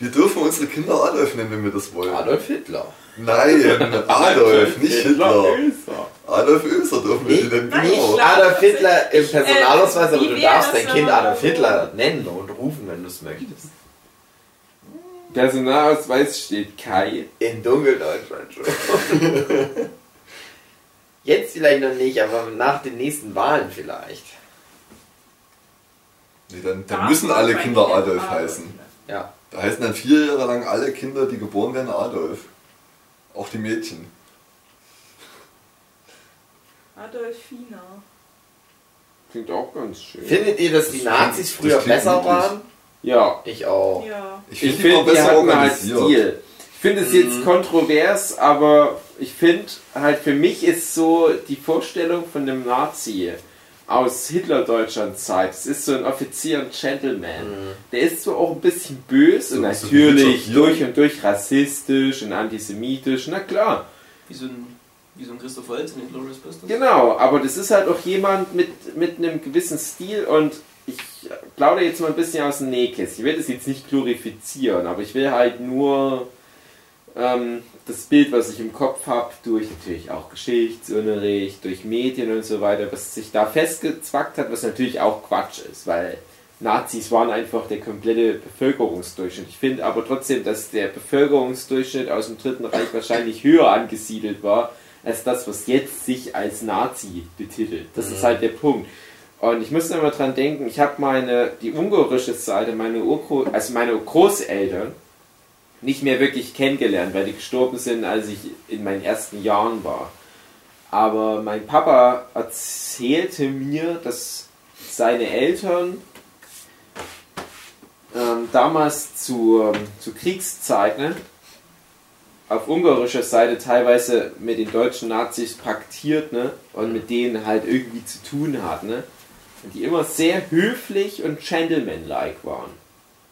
Wir dürfen unsere Kinder Adolf nennen, wenn wir das wollen. Adolf Hitler. Nein, Adolf, nicht Hitler. Öser. Adolf Öser dürfen wir die nennen, genau. Adolf Hitler im Personalausweis, Äh, aber wie du darfst dein Kind Adolf Hitler nennen und rufen, wenn du es möchtest. Personalausweis steht Kai. In Dunkeldeutschland schon. Jetzt vielleicht noch nicht, aber nach den nächsten Wahlen vielleicht. Nee, dann, dann müssen alle Kinder Adolf Adolf heißen. Ja. Da heißen dann vier Jahre lang alle Kinder, die geboren werden, Adolf. Auch die Mädchen. Adolfina. Klingt auch ganz schön. Findet ihr, dass die Das Nazis klingt- früher besser waren? Ja, Ich auch. Ja. Ich finde, waren die besser hatten halt. Stil. Ich finde es jetzt kontrovers, aber ich finde halt für mich ist so die Vorstellung von einem Nazi aus Hitler-Deutschland-Zeit, es ist so ein Offizier und Gentleman. Der ist zwar auch ein bisschen böse So- und so natürlich Gere. durch und durch rassistisch und antisemitisch, na klar. Wie so ein, wie so ein Christoph Waltz in den Glorious Bastards. Genau, aber das ist halt auch jemand mit, mit einem gewissen Stil und ich plaudere jetzt mal ein bisschen aus dem Nähkästchen. Ich will das jetzt nicht glorifizieren, aber ich will halt nur ähm, das Bild, was ich im Kopf habe, durch natürlich auch Geschichtsunterricht, durch Medien und so weiter, was sich da festgezwackt hat, was natürlich auch Quatsch ist, weil Nazis waren einfach der komplette Bevölkerungsdurchschnitt. Ich finde aber trotzdem, dass der Bevölkerungsdurchschnitt aus dem Dritten Reich wahrscheinlich höher angesiedelt war, als das, was jetzt sich als Nazi betitelt. Das ist halt der Punkt. Und ich muss immer dran denken, ich habe meine, die ungarische Seite, meine Urgro also meine Großeltern, nicht mehr wirklich kennengelernt, weil die gestorben sind, als ich in meinen ersten Jahren war. Aber mein Papa erzählte mir, dass seine Eltern ähm, damals zu, zu Kriegszeiten auf ungarischer Seite teilweise mit den deutschen Nazis paktiert ne, und mit denen halt irgendwie zu tun hat. Ne, die immer sehr höflich und gentlemanlike waren.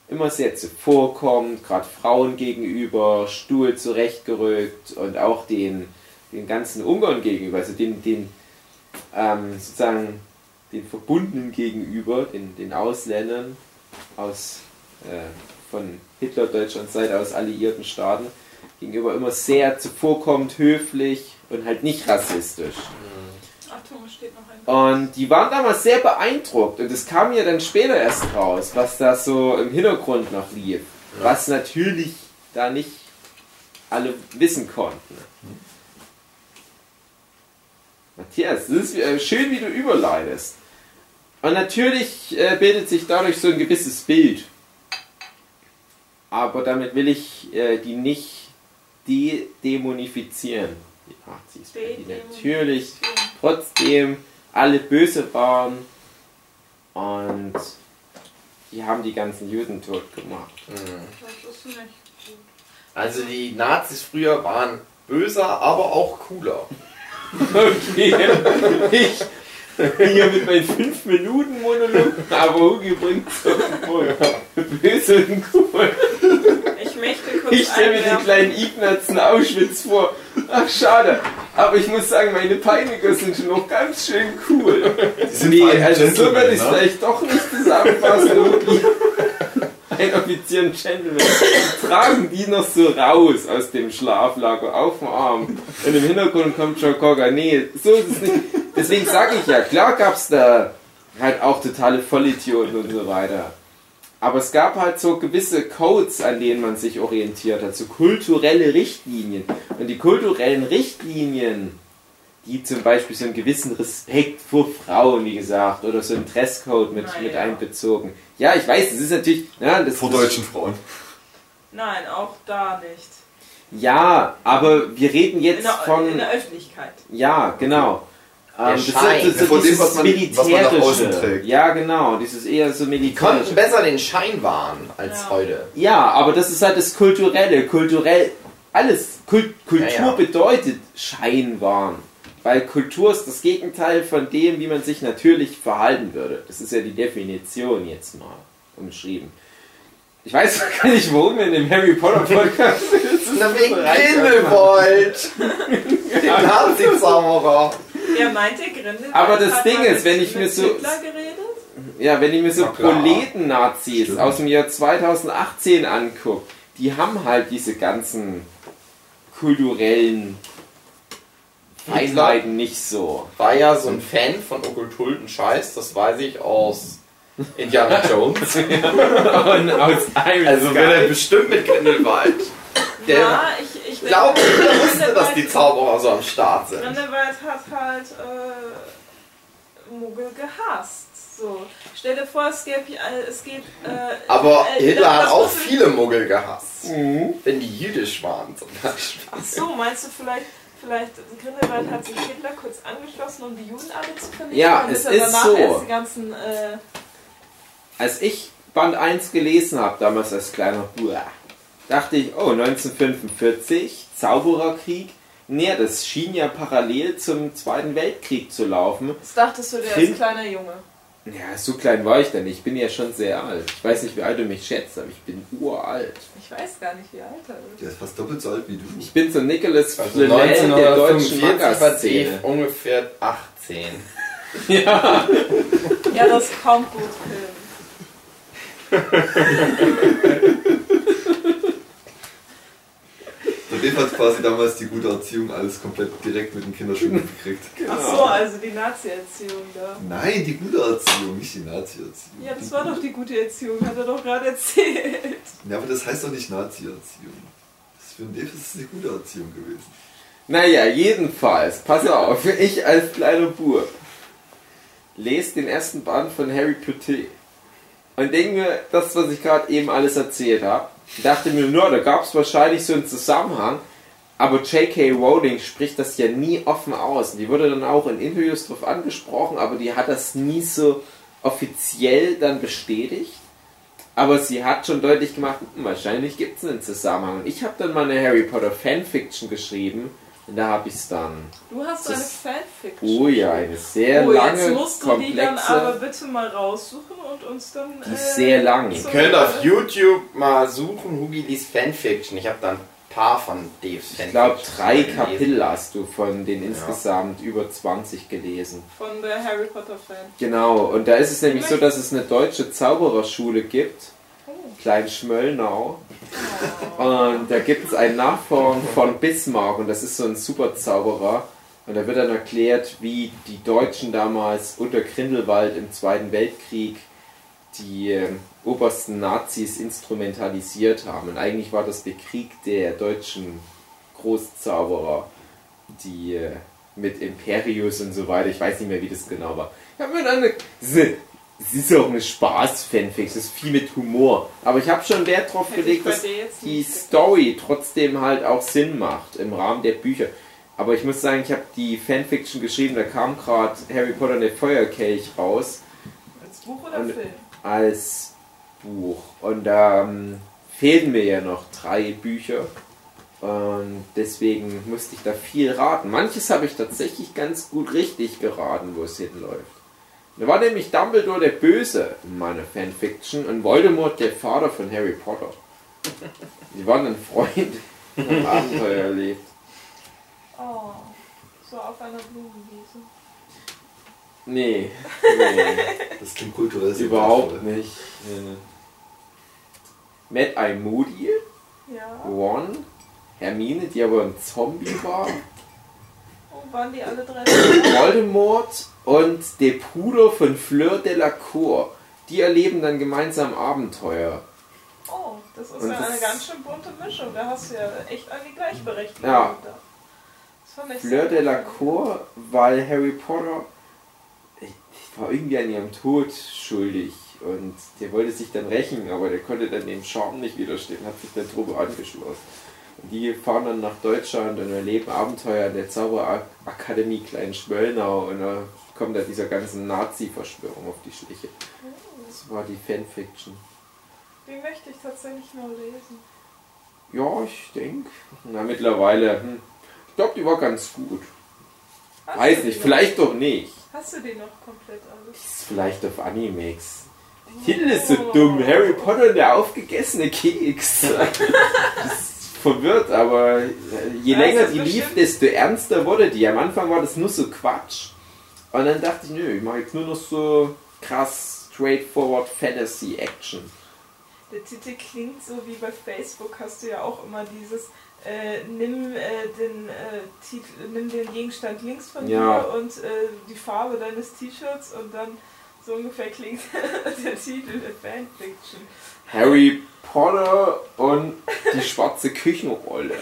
Immer sehr zuvorkommend, gerade Frauen gegenüber, Stuhl zurechtgerückt und auch den, den ganzen Ungarn gegenüber, also den, den ähm, sozusagen den Verbundenen gegenüber, den, den Ausländern aus äh, von Hitler-Deutschlands Seite aus alliierten Staaten, gegenüber immer sehr zuvorkommend, höflich und halt nicht rassistisch. Achtung, es steht noch ein. Und die waren damals sehr beeindruckt und es kam ja dann später erst raus, was da so im Hintergrund noch lief. Was natürlich da nicht alle wissen konnten. Matthias, das ist äh, schön, wie du überleitest. Und natürlich äh, bildet sich dadurch so ein gewisses Bild. Aber damit will ich äh, die nicht de-dämonifizieren, die Nazis. Die natürlich trotzdem alle böse waren und die haben die ganzen Juden tot gemacht. Das ist nicht gut. Also die Nazis früher waren böser, aber auch cooler. Okay, ich hier mit meinen 5 Minuten Monolog, aber Hugi bringt es auf den Punkt. Böse und cool. Ich möchte kurz Ich stelle mir den kleinen Ignaz in Auschwitz vor. Ach, schade. Aber ich muss sagen, meine Peiniger sind schon noch ganz schön cool. sind Nee, also so würde ich es ne? vielleicht doch nicht zusammenfassen. Ein Offizier und Gentleman. Tragen die noch so raus aus dem Schlaflager auf dem Arm. Und im Hintergrund kommt Joe Cocker. Nee, so ist es nicht. Deswegen sage ich ja, klar gab es da halt auch totale Vollidioten und so weiter. Aber es gab halt so gewisse Codes, an denen man sich orientiert hat, so kulturelle Richtlinien. Und die kulturellen Richtlinien, die zum Beispiel so einen gewissen Respekt vor Frauen, wie gesagt, oder so einen Dresscode mit, Na mit ja. einbezogen. Ja, ich weiß, das ist natürlich. Ja, das, Vor deutschen Frauen. Nein, auch da nicht. Ja, aber wir reden In jetzt der, von. in der Öffentlichkeit. Ja, genau. Der Ähm, das Schein. ist so, Ja, von dem, was man- was man nach außen Militärische. trägt. Ja, genau. Dieses eher so Die militärische. konnten besser den Schein wahren als Ja. heute. Ja, aber das ist halt das Kulturelle. Kulturell, alles. Kult, Kultur Ja, ja. bedeutet Scheinwahn. Weil Kultur ist das Gegenteil von dem, wie man sich natürlich verhalten würde. Das ist ja die Definition jetzt mal umschrieben. Ich weiß gar nicht, warum wir in dem Harry Potter Podcast sind. Na, wegen Grindelwald! Den Nazi-Zauberer! Wer meint der Grindelwald? Aber das hat Ding ist, wenn ich mir so-? Ja, wenn ich mir so. Proleten-Nazis aus dem Jahr 2018 angucke, die haben halt diese ganzen kulturellen Feinheiten nicht so. War ja so ein Fan von okkulten Scheiß, das weiß ich aus Indiana Jones. Und aus Iron Also wird er bestimmt mit Grindelwald. Der ja, ich, ich glaubt, denke, er wusste, dass die Zauberer so am Start sind. Grindelwald hat halt äh, Muggel gehasst. So. Stell dir vor, es gäbe, äh, es gibt. Äh, Aber äh, Hitler hat auch viele Muggel gehasst. Mhm. Wenn die jüdisch waren zum Beispiel. Ach so, meinst du vielleicht, vielleicht Grindelwald hat sich Hitler kurz angeschlossen, um die Juden alle zu vernichten? Ja, damit es er ist danach so. Erst die ganzen, äh, Als ich Band 1 gelesen habe, damals als kleiner Bub, dachte ich, oh, 1945, Zaubererkrieg. Nee, das schien ja parallel zum Zweiten Weltkrieg zu laufen. das dachtest du, der Kind- ist kleiner Junge. Ja, so klein war ich denn nicht. Ich bin ja schon sehr alt. Ich weiß nicht, wie alt du mich schätzt, aber ich bin uralt. Ich weiß gar nicht, wie alt er ist. Der ist fast doppelt so alt wie du. Ich bin so Nicholas Also Flamel der deutschen 1945 war Manga-Szene. Dave ungefähr 18. Ja, Ja, das ist kaum gut Film. Der Dave hat quasi damals die gute Erziehung alles komplett direkt mit den Kinderschuhen gekriegt. Ach so, also die Nazi-Erziehung da. Nein, die gute Erziehung, nicht die Nazi-Erziehung. Ja, das war doch die gute Erziehung, hat er doch gerade erzählt. Ja, aber das heißt doch nicht Nazi-Erziehung. Das Für den Dave ist es eine gute Erziehung gewesen. Naja, jedenfalls, pass auf, ich als kleiner Bub lese den ersten Band von Harry Potter und denke mir, das, was ich gerade eben alles erzählt habe, dachte mir nur, da gab es wahrscheinlich so einen Zusammenhang, aber J.K. Rowling spricht das ja nie offen aus. Die wurde dann auch in Interviews drauf angesprochen, aber die hat das nie so offiziell dann bestätigt. Aber sie hat schon deutlich gemacht, hm, wahrscheinlich gibt es einen Zusammenhang. Ich habe dann mal eine Harry Potter Fanfiction geschrieben da habe ich es dann. Du hast eine Fanfiction. Oh ja, eine sehr oh, lange, jetzt musst du die dann aber komplexe. bitte mal raussuchen und uns dann. Die ist sehr lang. Ihr könnt auf YouTube mal suchen, Hugi liest Fanfiction. Ich habe da ein paar von Daves Fanfiction. Ich glaube, drei. Kapitel hast du von den insgesamt über 20 gelesen. Von der Harry Potter Fan. Genau, und da ist es nämlich so, dass es eine deutsche Zaubererschule gibt, Oh. Klein Schmöllnau. Und da gibt es einen Nachfahren von Bismarck und das ist so ein Superzauberer. Und da wird dann erklärt, wie die Deutschen damals unter Grindelwald im Zweiten Weltkrieg die ähm, obersten Nazis instrumentalisiert haben. Und eigentlich war das der Krieg der deutschen Großzauberer, die äh, mit Imperius und so weiter, ich weiß nicht mehr, wie das genau war. Ich habe mir dann eine, es ist auch eine Spaß-Fanfix, es ist viel mit Humor. Aber ich habe schon Wert ich gelegt, dass die Story trotzdem halt auch Sinn macht im Rahmen der Bücher. Aber ich muss sagen, ich habe die Fanfiction geschrieben, da kam gerade Harry Potter und der Feuerkelch raus Als Buch oder Und- Film? als Buch. Und da ähm, fehlen mir ja noch drei Bücher. Und deswegen musste ich da viel raten. Manches habe ich tatsächlich ganz gut richtig geraten, wo es hinläuft. Da war nämlich Dumbledore der Böse in meiner Fanfiction und Voldemort der Vater von Harry Potter. Die waren dann Freunde, haben Abenteuer erlebt. Oh, so auf einer Blumenwiese. Nee, nee Das klingt kulturell überhaupt nicht. Mad Eye Moody, Ja. Ron, Hermine, die aber ein Zombie war, waren die alle drei? Voldemort und der Bruder von Fleur Delacour. Die erleben dann gemeinsam Abenteuer. Oh, das ist Und ja das- eine ganz schön bunte Mischung. Da hast du ja echt eine Gleichberechtigung. Ja. Fleur sehr Delacour, weil Harry Potter war irgendwie an ihrem Tod schuldig und der wollte sich dann rächen, aber der konnte dann dem Charme nicht widerstehen, hat sich der Truppe angeschlossen. Die fahren dann nach Deutschland und erleben Abenteuer an der Zauberakademie Klein Schmöllnau und da kommt da dieser ganzen Nazi-Verschwörung auf die Schliche. Das war die Fanfiction. Die möchte ich tatsächlich mal lesen. Ja, ich denke. Na, mittlerweile, hm, ich glaube, die war ganz gut. Hast Weiß nicht, noch? vielleicht doch nicht. Hast du die noch komplett alles? ist vielleicht auf Animex. Der Titel ist so dumm. Harry Potter und der aufgegessene Keks. Das verwirrt, aber je Ja, länger die lief, desto ernster wurde die. Am Anfang war das nur so Quatsch. Und dann dachte ich, nö, ich mache jetzt nur noch so krass straightforward Fantasy Action. Der Titel klingt so wie bei Facebook hast du ja auch immer dieses äh, nimm äh, den äh, Titel, nimm den Gegenstand links von Ja. dir und äh, die Farbe deines T-Shirts und dann so ungefähr klingt der Titel der Fanfiction. Harry Potter und die schwarze Küchenrolle.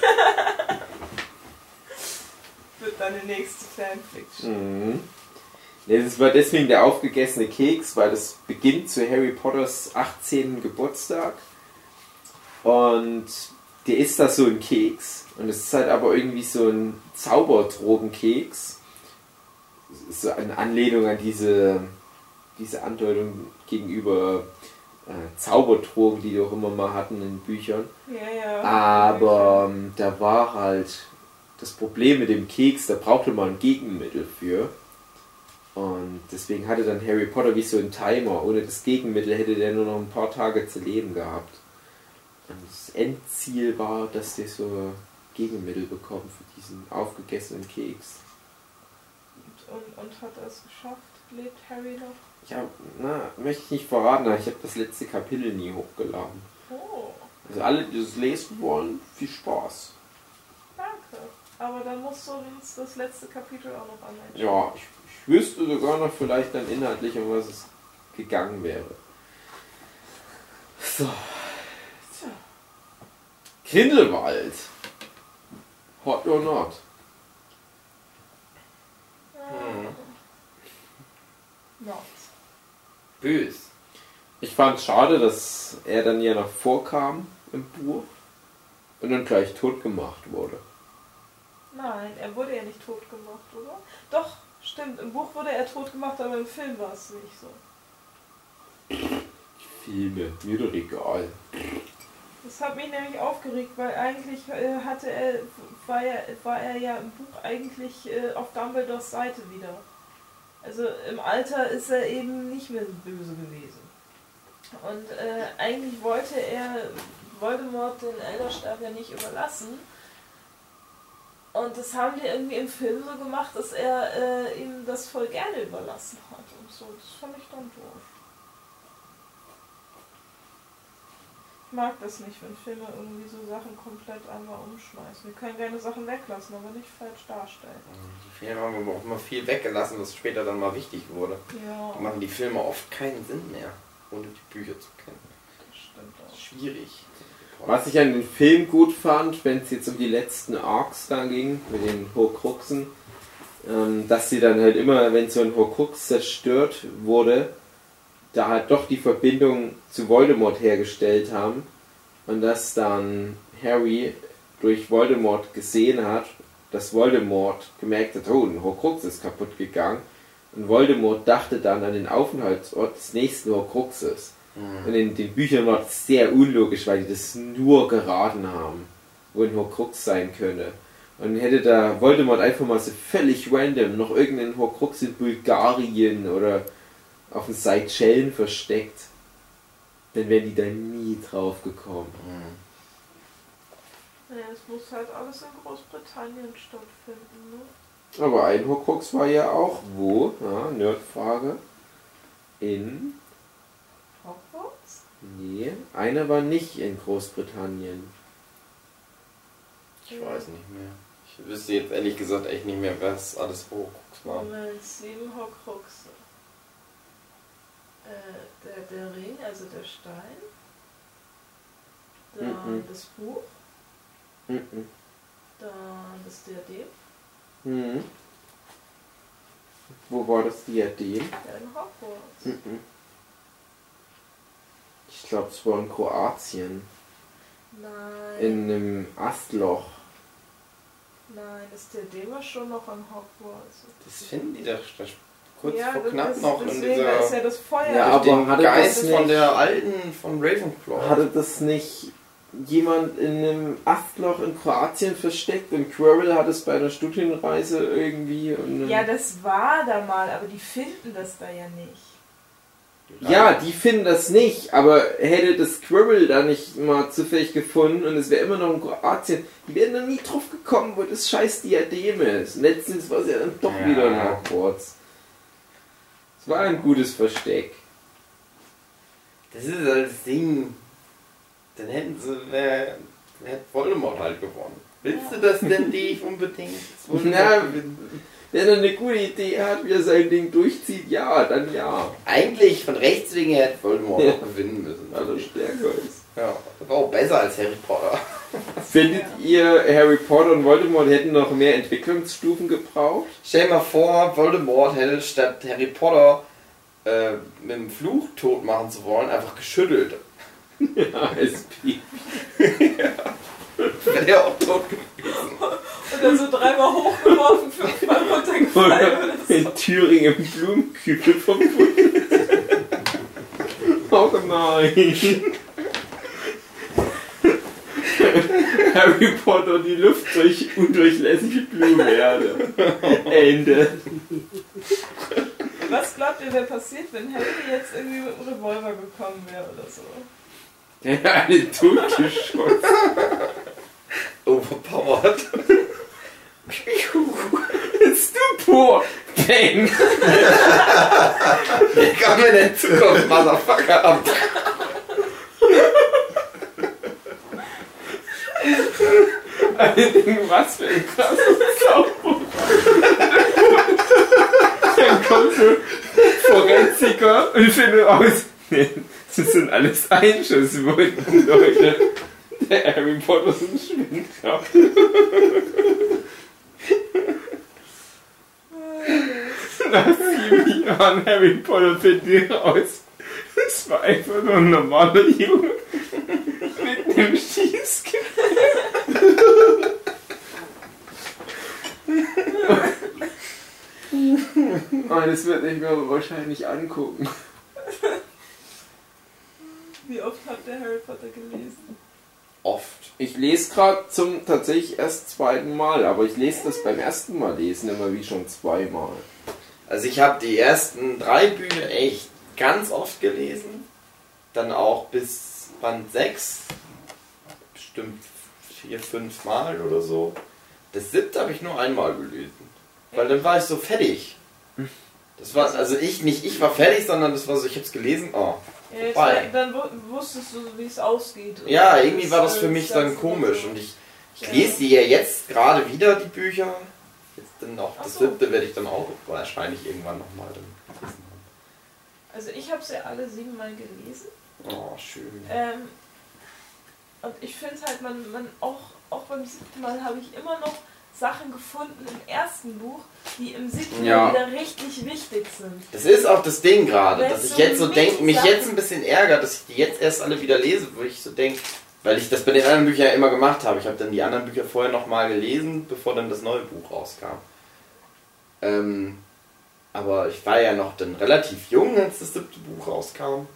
Wird deine nächste Fanfiction. Mhm. Nee, das war deswegen der aufgegessene Keks, weil das beginnt zu Harry Potters 18. Geburtstag. Und der ist da so ein Keks. Und es ist halt aber irgendwie so ein Zauberdrogenkeks. So eine Anlehnung an diese, diese Andeutung gegenüber äh, Zauberdrogen, die die auch immer mal hatten in Büchern. Ja, ja. Aber ähm, da war halt das Problem mit dem Keks, da brauchte man ein Gegenmittel für. Und deswegen hatte dann Harry Potter wie so ein Timer. Ohne das Gegenmittel hätte der nur noch ein paar Tage zu leben gehabt. Und das Endziel war, dass der so Gegenmittel bekommt für diesen aufgegessenen Keks. Und, und hat er es geschafft? Lebt Harry noch? Ich hab, na, möchte ich nicht verraten, aber ich habe das letzte Kapitel nie hochgeladen. Oh. Also alle, die das lesen wollen, viel Spaß. Aber dann musst du uns das letzte Kapitel auch noch anhören. Ja, ich, ich wüsste sogar noch vielleicht dann inhaltlich, um was es gegangen wäre. So. Tja. Grindelwald. Hot or not? Hm. Not. Bös. Ich fand es schade, dass er dann ja noch vorkam im Buch und dann gleich tot gemacht wurde. Nein, er wurde ja nicht tot gemacht, oder? Doch, stimmt. Im Buch wurde er tot gemacht, aber im Film war es nicht so. Filme, mir doch egal. Das hat mich nämlich aufgeregt, weil eigentlich äh, hatte er, war, er, war er ja im Buch eigentlich äh, auf Dumbledores Seite wieder. Also im Alter ist er eben nicht mehr böse gewesen. Und äh, eigentlich wollte er Voldemort den Elderstab ja nicht überlassen. Und das haben die irgendwie im Film so gemacht, dass er äh, ihm das voll gerne überlassen hat und so. Das fand ich dann doof. Mag das nicht, wenn Filme irgendwie so Sachen komplett einmal umschmeißen. Wir können gerne Sachen weglassen, aber nicht falsch darstellen. Die Filme haben aber auch immer viel weggelassen, was später dann mal wichtig wurde. Ja, Da machen die Filme oft keinen Sinn mehr, ohne die Bücher zu kennen. das stimmt Das auch. ist schwierig. Was ich an den Film gut fand, wenn es jetzt um die letzten Arcs da ging, mit den Horcruxen, ähm, dass sie dann halt immer, wenn so ein Horcrux zerstört wurde, da halt doch die Verbindung zu Voldemort hergestellt haben und dass dann Harry durch Voldemort gesehen hat, dass Voldemort gemerkt hat, oh, ein Horcrux ist kaputt gegangen und Voldemort dachte dann an den Aufenthaltsort des nächsten Horcruxes. Mhm. Und in den Büchern war das sehr unlogisch, weil die das nur geraten haben, wo ein Horcrux sein könne. Und hätte da Voldemort einfach mal so völlig random noch irgendeinen Horcrux in Bulgarien oder auf den Seychellen versteckt, dann wären die da nie drauf gekommen. Mhm. Ja, es muss halt alles in Großbritannien stattfinden, ne? Aber ein Horcrux war ja auch wo? Ja, Nerdfrage. In. Hogwarts? Nee, einer war nicht in Großbritannien. Ich weiß nicht mehr. Ich wüsste jetzt ehrlich gesagt echt nicht mehr, was alles Horcrux war. Sieben Horcruxe. Äh, der, der Ring, also der Stein. Dann Mhm. das Buch. Mhm. Dann das Diadem. Mhm. Wo war das Diadem? Ja, in Hogwarts. Mhm. Ich glaube, es war in Kroatien. Nein. In einem Astloch. Nein, das Diadem war schon noch an Hogwarts. Das finden die doch kurz ja, vor das- knapp das- noch in deswegen dieser... ist ja das Feuer. Ja, aber hatte das nicht- von der alten, von Ravenclaw. Hatte das nicht jemand in einem Astloch in Kroatien versteckt und Quirrell hat es bei einer Studienreise irgendwie. Und Ja, das war da mal, aber die finden das da ja nicht. ja, die finden das nicht, aber hätte das Quirrell da nicht mal zufällig gefunden und es wäre immer noch in Kroatien, die wären dann nie drauf gekommen, wo das scheiß Diadem ist. Letztens war es ja dann doch Ja. wieder in Hogwarts. Es war ein gutes Versteck. Das ist halt das Ding. Dann hätten sie, wer, wer hätte Voldemort halt gewonnen. Willst du das denn nicht unbedingt? Na? Wenn er eine gute Idee hat, wie er sein Ding durchzieht, ja, dann ja. Eigentlich von rechts wegen hätte Voldemort Ja. auch gewinnen müssen. Weil er stärker ist. Ja, das war auch besser als Harry Potter. Findet ihr, Harry Potter und Voldemort hätten noch mehr Entwicklungsstufen gebraucht? Stell dir mal vor, Voldemort hätte statt Harry Potter äh, mit dem Fluch tot machen zu wollen, einfach geschüttelt. Ja, es piept. Wäre der auch tot gewesen. Und dann so dreimal hochgeworfen, fünfmal runtergefallen. Oder oder so. in Thüringen im Blumenkübel verbunden. Oh nein. Harry Potter, die Luft durch undurchlässige Blumenerde. Ende. Was glaubt ihr, wäre passiert, wenn Harry jetzt irgendwie mit einem Revolver gekommen wäre oder so? Der hat alle totgeschossen. Overpowered. Stupor. Bang. Ich kann mir in Zukunft Motherfucker ab. Was für ein krasses Zauberbuch. Dann kommt so Forensiker und findet aus, nee, das sind alles Einschusswunden, Leute. Der Harry Potter ist ein Schwindler. Nach sieben Jahren Harry Potter findet raus. Das war einfach nur ein normaler Junge mit einem Schießgewehr. Und das wird ich mir wahrscheinlich angucken. Wie oft habt ihr Harry Potter gelesen? Oft. Ich lese gerade zum tatsächlich erst zweiten Mal, aber ich lese das beim ersten Mal lesen immer wie schon zweimal. Also ich habe die ersten drei Bücher echt ganz oft gelesen. Dann auch bis Band 6. Bestimmt vier, fünf Mal oder so. Das siebte habe ich nur einmal gelesen. Weil dann war ich so fertig. Das war, also ich, nicht ich war fertig, sondern das war so, ich habe es gelesen, oh. Ja, Vorbei. dann wu- wusstest du, wie es ausgeht. oder? Ja, irgendwie war das für mich dann komisch und ich, ich lese die ja jetzt gerade wieder, die Bücher. Jetzt dann auch das so. siebte werde ich dann auch wahrscheinlich irgendwann nochmal dann lesen. Also ich habe sie alle siebenmal gelesen. Oh, schön. Ähm, und ich finde halt, man, man auch, auch beim siebten Mal habe ich immer noch Sachen gefunden im ersten Buch, die im siebten Ja. Mal wieder richtig wichtig sind. Das ist auch das Ding gerade, dass ich jetzt so denke, mich Sachen- jetzt ein bisschen ärgert, dass ich die jetzt erst alle wieder lese, wo ich so denke, weil ich das bei den anderen Büchern ja immer gemacht habe. Ich habe dann die anderen Bücher vorher nochmal gelesen, bevor dann das neue Buch rauskam. Ähm, aber ich war ja noch dann relativ jung, als das siebte Buch rauskam.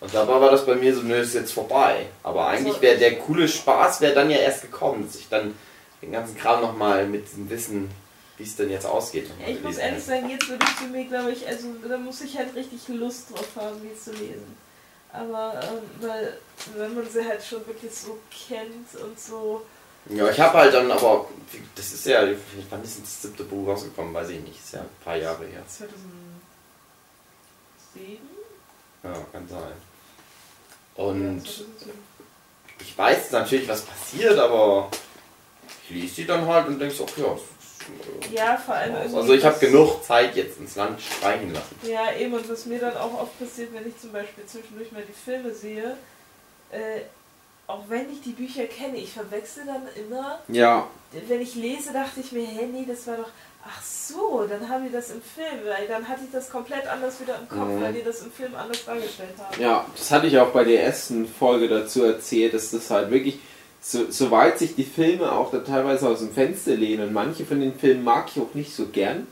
Und dabei war das bei mir so, nö, ist jetzt vorbei. Aber eigentlich wäre der coole Spaß wäre dann ja erst gekommen, dass ich dann den ganzen Kram nochmal mit diesem Wissen, wie es denn jetzt ausgeht, Ja, ich muss ehrlich sagen, jetzt würde ich zu mir, glaube ich, also da muss ich halt richtig Lust drauf haben, die zu lesen. Aber ähm, weil, wenn man sie halt schon wirklich so kennt und so. Ja, ich habe halt dann aber, das ist ja, wann ist denn das siebte Buch rausgekommen, weiß ich nicht, ist ja ein paar Jahre her. 2007? Ja, kann sein. Und Ja, 2007. ich weiß natürlich, was passiert, aber ich lese die dann halt und denke so, ach ja, äh, Ja, vor allem irgendwie. also ich habe genug Zeit jetzt ins Land streichen lassen. Ja, eben, und was mir dann auch oft passiert, wenn ich zum Beispiel zwischendurch mal die Filme sehe, äh, auch wenn ich die Bücher kenne, ich verwechsel dann immer, Ja, wenn ich lese, dachte ich mir, hey, nee, das war doch, ach so, dann haben die das im Film, weil dann hatte ich das komplett anders wieder im Kopf, Mhm. weil die das im Film anders dargestellt haben. Ja, das hatte ich auch bei der ersten Folge dazu erzählt, dass das halt wirklich, so, soweit sich die Filme auch da teilweise aus dem Fenster lehnen, und manche von den Filmen mag ich auch nicht so gern.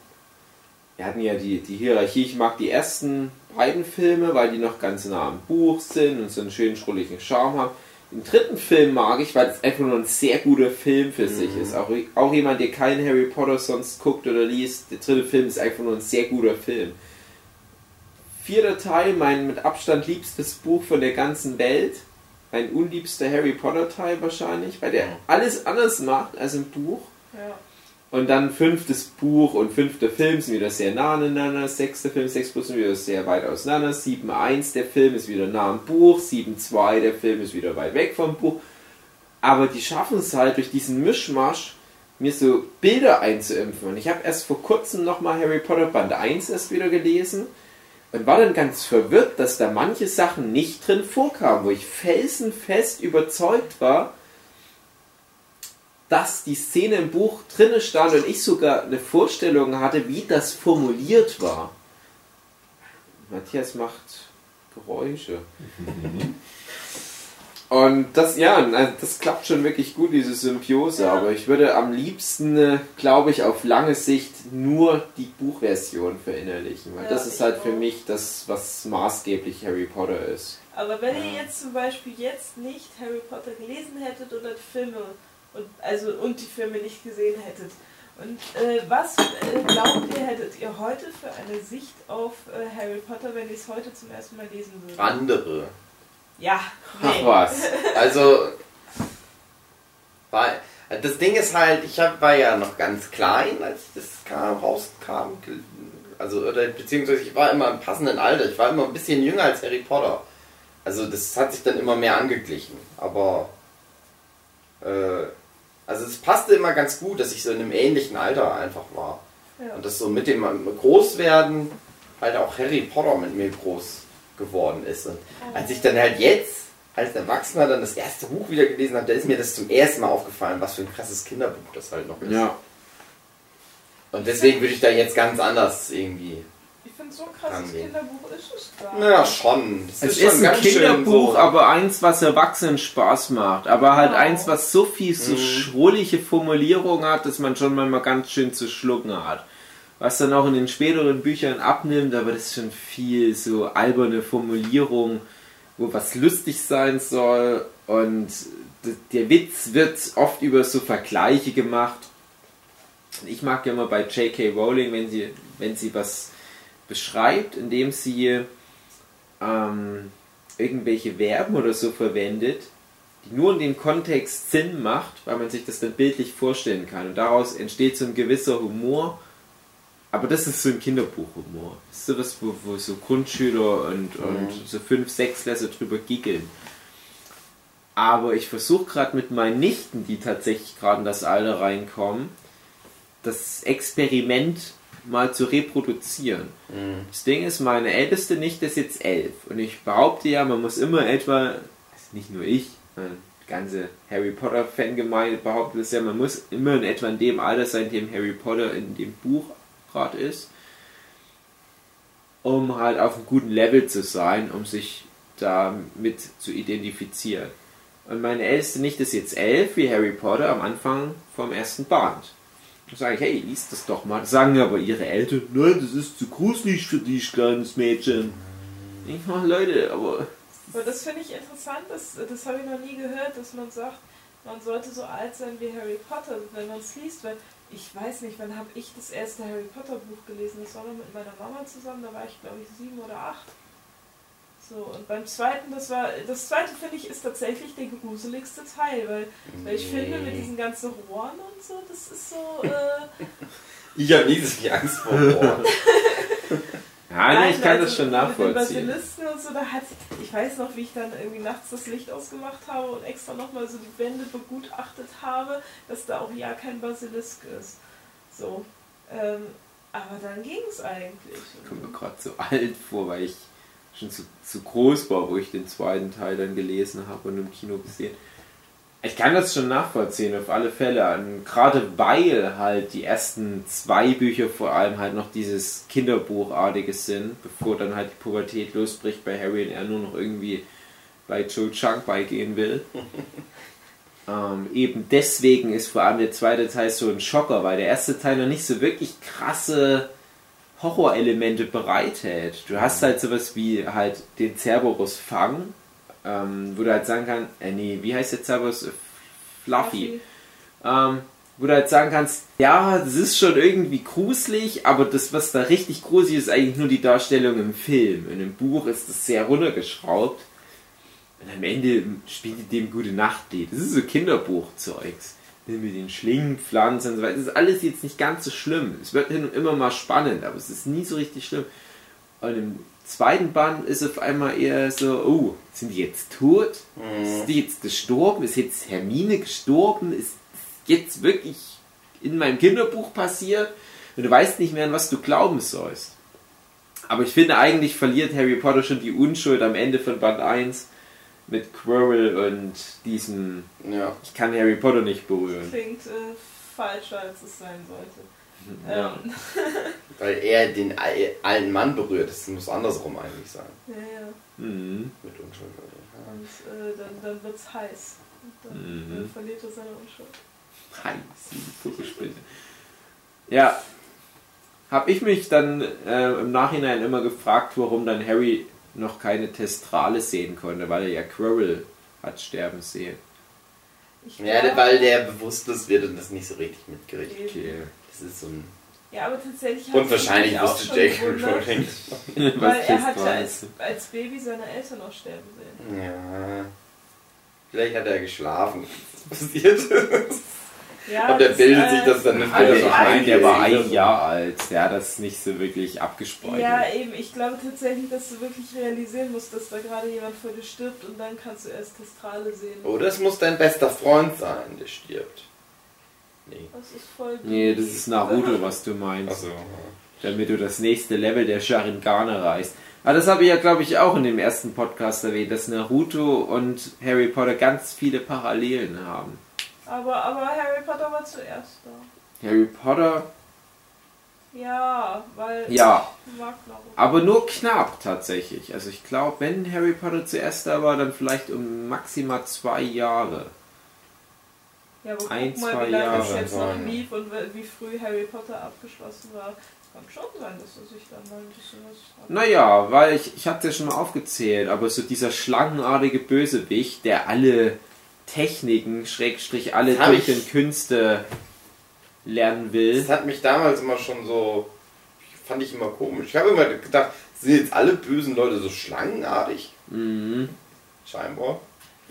Wir hatten ja die, die Hierarchie, ich mag die ersten beiden Filme, weil die noch ganz nah am Buch sind und so einen schönen schrulligen Charme haben. Den dritten Film mag ich, weil es einfach nur ein sehr guter Film für sich ist. Auch, auch jemand, der keinen Harry Potter sonst guckt oder liest, der dritte Film ist einfach nur ein sehr guter Film. Vierter Teil, mein mit Abstand liebstes Buch von der ganzen Welt. Mein unliebster Harry Potter Teil wahrscheinlich, weil der alles anders macht als im Buch. Ja. Und dann fünftes Buch und fünfter Film sind wieder sehr nah aneinander. Sechster Film, sechs plus sind wieder sehr weit auseinander. 7.1 der Film ist wieder nah am Buch. 7.2 der Film ist wieder weit weg vom Buch. Aber die schaffen es halt durch diesen Mischmasch, mir so Bilder einzuimpfen. Und ich habe erst vor kurzem nochmal Harry Potter Band 1 erst wieder gelesen und war dann ganz verwirrt, dass da manche Sachen nicht drin vorkamen, wo ich felsenfest überzeugt war, dass die Szene im Buch drinne stand und ich sogar eine Vorstellung hatte, wie das formuliert war. Matthias macht Geräusche. Und das, ja, also das klappt schon wirklich gut, diese Symbiose. Ja. Aber ich würde am liebsten, äh, glaube ich, auf lange Sicht nur die Buchversion verinnerlichen. Weil Ja, das ist halt für auch. mich das, was maßgeblich Harry Potter ist. Aber wenn ihr jetzt zum Beispiel jetzt nicht Harry Potter gelesen hättet oder die Filme und also und die Filme nicht gesehen hättet, und äh, was äh, glaubt ihr, hättet ihr heute für eine Sicht auf äh, Harry Potter, wenn ihr es heute zum ersten Mal lesen würdet? Andere. Ja, Ach nee. was. Also, weil, das Ding ist halt, ich hab, war ja noch ganz klein, als das kam, rauskam. Also, oder, beziehungsweise ich war immer im passenden Alter. Ich war immer ein bisschen jünger als Harry Potter. Also, das hat sich dann immer mehr angeglichen. Aber, äh, Also es passte immer ganz gut, dass ich so in einem ähnlichen Alter einfach war. Ja. Und dass so mit dem Großwerden halt auch Harry Potter mit mir groß geworden ist. Und als ich dann halt jetzt als Erwachsener dann das erste Buch wieder gelesen habe, da ist mir das zum ersten Mal aufgefallen, was für ein krasses Kinderbuch das halt noch ist. Ja. Und deswegen würde ich da jetzt ganz anders irgendwie. So ein krasses. Kinderbuch ist es gar Naja, schon. Das Es ist ein Kinderbuch, so, aber eins, was Erwachsenen Spaß macht. Aber halt Genau. eins, was so viel so Mhm. schrullige Formulierungen hat, dass man schon manchmal ganz schön zu schlucken hat. Was dann auch in den späteren Büchern abnimmt, aber das ist schon viel so alberne Formulierung, wo was lustig sein soll. Und der Witz wird oft über so Vergleiche gemacht. Ich mag ja immer bei J.K. Rowling, wenn sie, wenn sie was beschreibt, indem sie ähm, irgendwelche Verben oder so verwendet, die nur in dem Kontext Sinn macht, weil man sich das dann bildlich vorstellen kann. Und daraus entsteht so ein gewisser Humor. Aber das ist so ein Kinderbuchhumor. Das ist sowas, wo, wo so Grundschüler und, und so fünf, sechs Läser drüber giggeln. Aber ich versuche gerade mit meinen Nichten, die tatsächlich gerade in das Alter reinkommen, das Experiment mal zu reproduzieren. Mhm. Das Ding ist, meine älteste Nichte ist jetzt elf. Und ich behaupte ja, man muss immer etwa, also nicht nur ich, meine ganze Harry Potter Fangemeinde behauptet es ja, man muss immer in etwa in dem Alter sein, in dem Harry Potter in dem Buch gerade ist, um halt auf einem guten Level zu sein, um sich damit zu identifizieren. Und meine älteste Nichte ist jetzt elf, wie Harry Potter am Anfang vom ersten Band. Sage ich, hey, lies das doch mal. Sagen aber ihre Eltern, nein, das ist zu gruselig für dich, kleines Mädchen. Ich mach Leute, aber Aber das finde ich interessant, das, das habe ich noch nie gehört, dass man sagt, man sollte so alt sein wie Harry Potter, wenn man es liest, weil ich weiß nicht, wann habe ich das erste Harry Potter Buch gelesen? Das war noch mit meiner Mama zusammen, da war ich glaube ich sieben oder acht. So, und beim zweiten, das war, das zweite finde ich ist tatsächlich der gruseligste Teil, weil, weil ich finde mit diesen ganzen Rohren und so, das ist so, äh, Ich habe nie so viel Angst vor Horror. ja, nee, ich kann also das schon Mit den nachvollziehen. Basilisten und so, da hat, ich weiß noch, wie ich dann irgendwie nachts das Licht ausgemacht habe und extra nochmal so die Wände begutachtet habe, dass da auch ja kein Basilisk ist. So. Ähm, aber dann ging es eigentlich. Ich komme mir gerade so alt vor, weil ich schon zu, zu groß war, wo ich den zweiten Teil dann gelesen habe und im Kino gesehen. Ich kann das schon nachvollziehen, auf alle Fälle. Und gerade weil halt die ersten zwei Bücher vor allem halt noch dieses Kinderbuchartiges sind, bevor dann halt die Pubertät losbricht bei Harry und er nur noch irgendwie bei Joe Chunk beigehen will. ähm, eben deswegen ist vor allem der zweite Teil so ein Schocker, weil der erste Teil noch nicht so wirklich krasse Horrorelemente bereithält. Du hast halt sowas wie halt den Cerberus Fang, ähm, wo du halt sagen kannst, äh, nee, wie heißt der Cerberus? Äh, Fluffy. Ähm, wo du halt sagen kannst, ja, das ist schon irgendwie gruselig, aber das, was da richtig gruselig ist, ist eigentlich nur die Darstellung im Film. In dem Buch ist das sehr runtergeschraubt. Und am Ende spielt die dem gute Nachtlied. Das ist so Kinderbuchzeugs. Mit den Schlingpflanzen und so weiter. Das ist alles jetzt nicht ganz so schlimm. Es wird hin und immer mal spannend, aber es ist nie so richtig schlimm. Und im zweiten Band ist auf einmal eher so, oh, sind die jetzt tot? Ist die jetzt gestorben? Ist jetzt Hermine gestorben? Ist jetzt wirklich in meinem Kinderbuch passiert? Und du weißt nicht mehr, an was du glauben sollst. Aber ich finde, eigentlich verliert Harry Potter schon die Unschuld am Ende von Band 1 mit Quirrell und diesem, Ja. ich kann Harry Potter nicht berühren. Klingt äh, falscher, als es sein sollte. Ja. Ähm, Weil er den al- alten Mann berührt. Das muss andersrum eigentlich sein. ja, ja. Mhm. Mit Unschuld. Ja. Und äh, dann, dann wird es heiß. Und dann Mhm. verliert er seine Unschuld. Heiß, die Vogelspinne. Ja, habe ich mich dann äh, im Nachhinein immer gefragt, warum dann Harry noch keine Testrale sehen konnte, weil er ja Quirrell hat sterben sehen. Ich Ja, weil der bewusstlos wird und das nicht so richtig mitkriegt. Okay. Das ist so ein. Ja, aber tatsächlich hat Und wahrscheinlich wusste J.K. gewundert, Rowling. Weil er hat ja Testrale als, als Baby seine Eltern auch sterben sehen. Ja. Vielleicht hat er geschlafen. Was passiert ist. Ja, Und der bildet äh, sich das dann nicht Also wieder so ein. der war ein Jahr alt, der hat das nicht so wirklich abgespeichert. Ja, eben. Ich glaube tatsächlich, dass du wirklich realisieren musst, dass da gerade jemand vor dir stirbt und dann kannst du erst Testrale sehen. Oder es muss dein bester Freund sein, der stirbt. Nee. Das ist voll. Nee, das ist Naruto, was du meinst. Achso. Damit du das nächste Level der Sharingan erreichst. Aber das habe ich ja, glaube ich, auch in dem ersten Podcast erwähnt, dass Naruto und Harry Potter ganz viele Parallelen haben. Aber, aber Harry Potter war zuerst da. Harry Potter, Ja, weil Ja. ich mag aber nur knapp tatsächlich. Also ich glaube, wenn Harry Potter zuerst da war, dann vielleicht um maximal zwei Jahre. Ja, aber ein, guck mal, zwei wie lange es Jahre jetzt noch lief und wie wie früh Harry Potter abgeschlossen war. Kann schon sein, dass er sich dann mal ein bisschen was. Naja, weil ich, ich hatte ja schon mal aufgezählt, aber so dieser schlangenartige Bösewicht, der alle Techniken, Schrägstrich, alle und Künste lernen will. Das hat mich damals immer schon so. Fand ich immer komisch. Ich habe immer gedacht, sind jetzt alle bösen Leute so schlangenartig? Mhm. Scheinbar.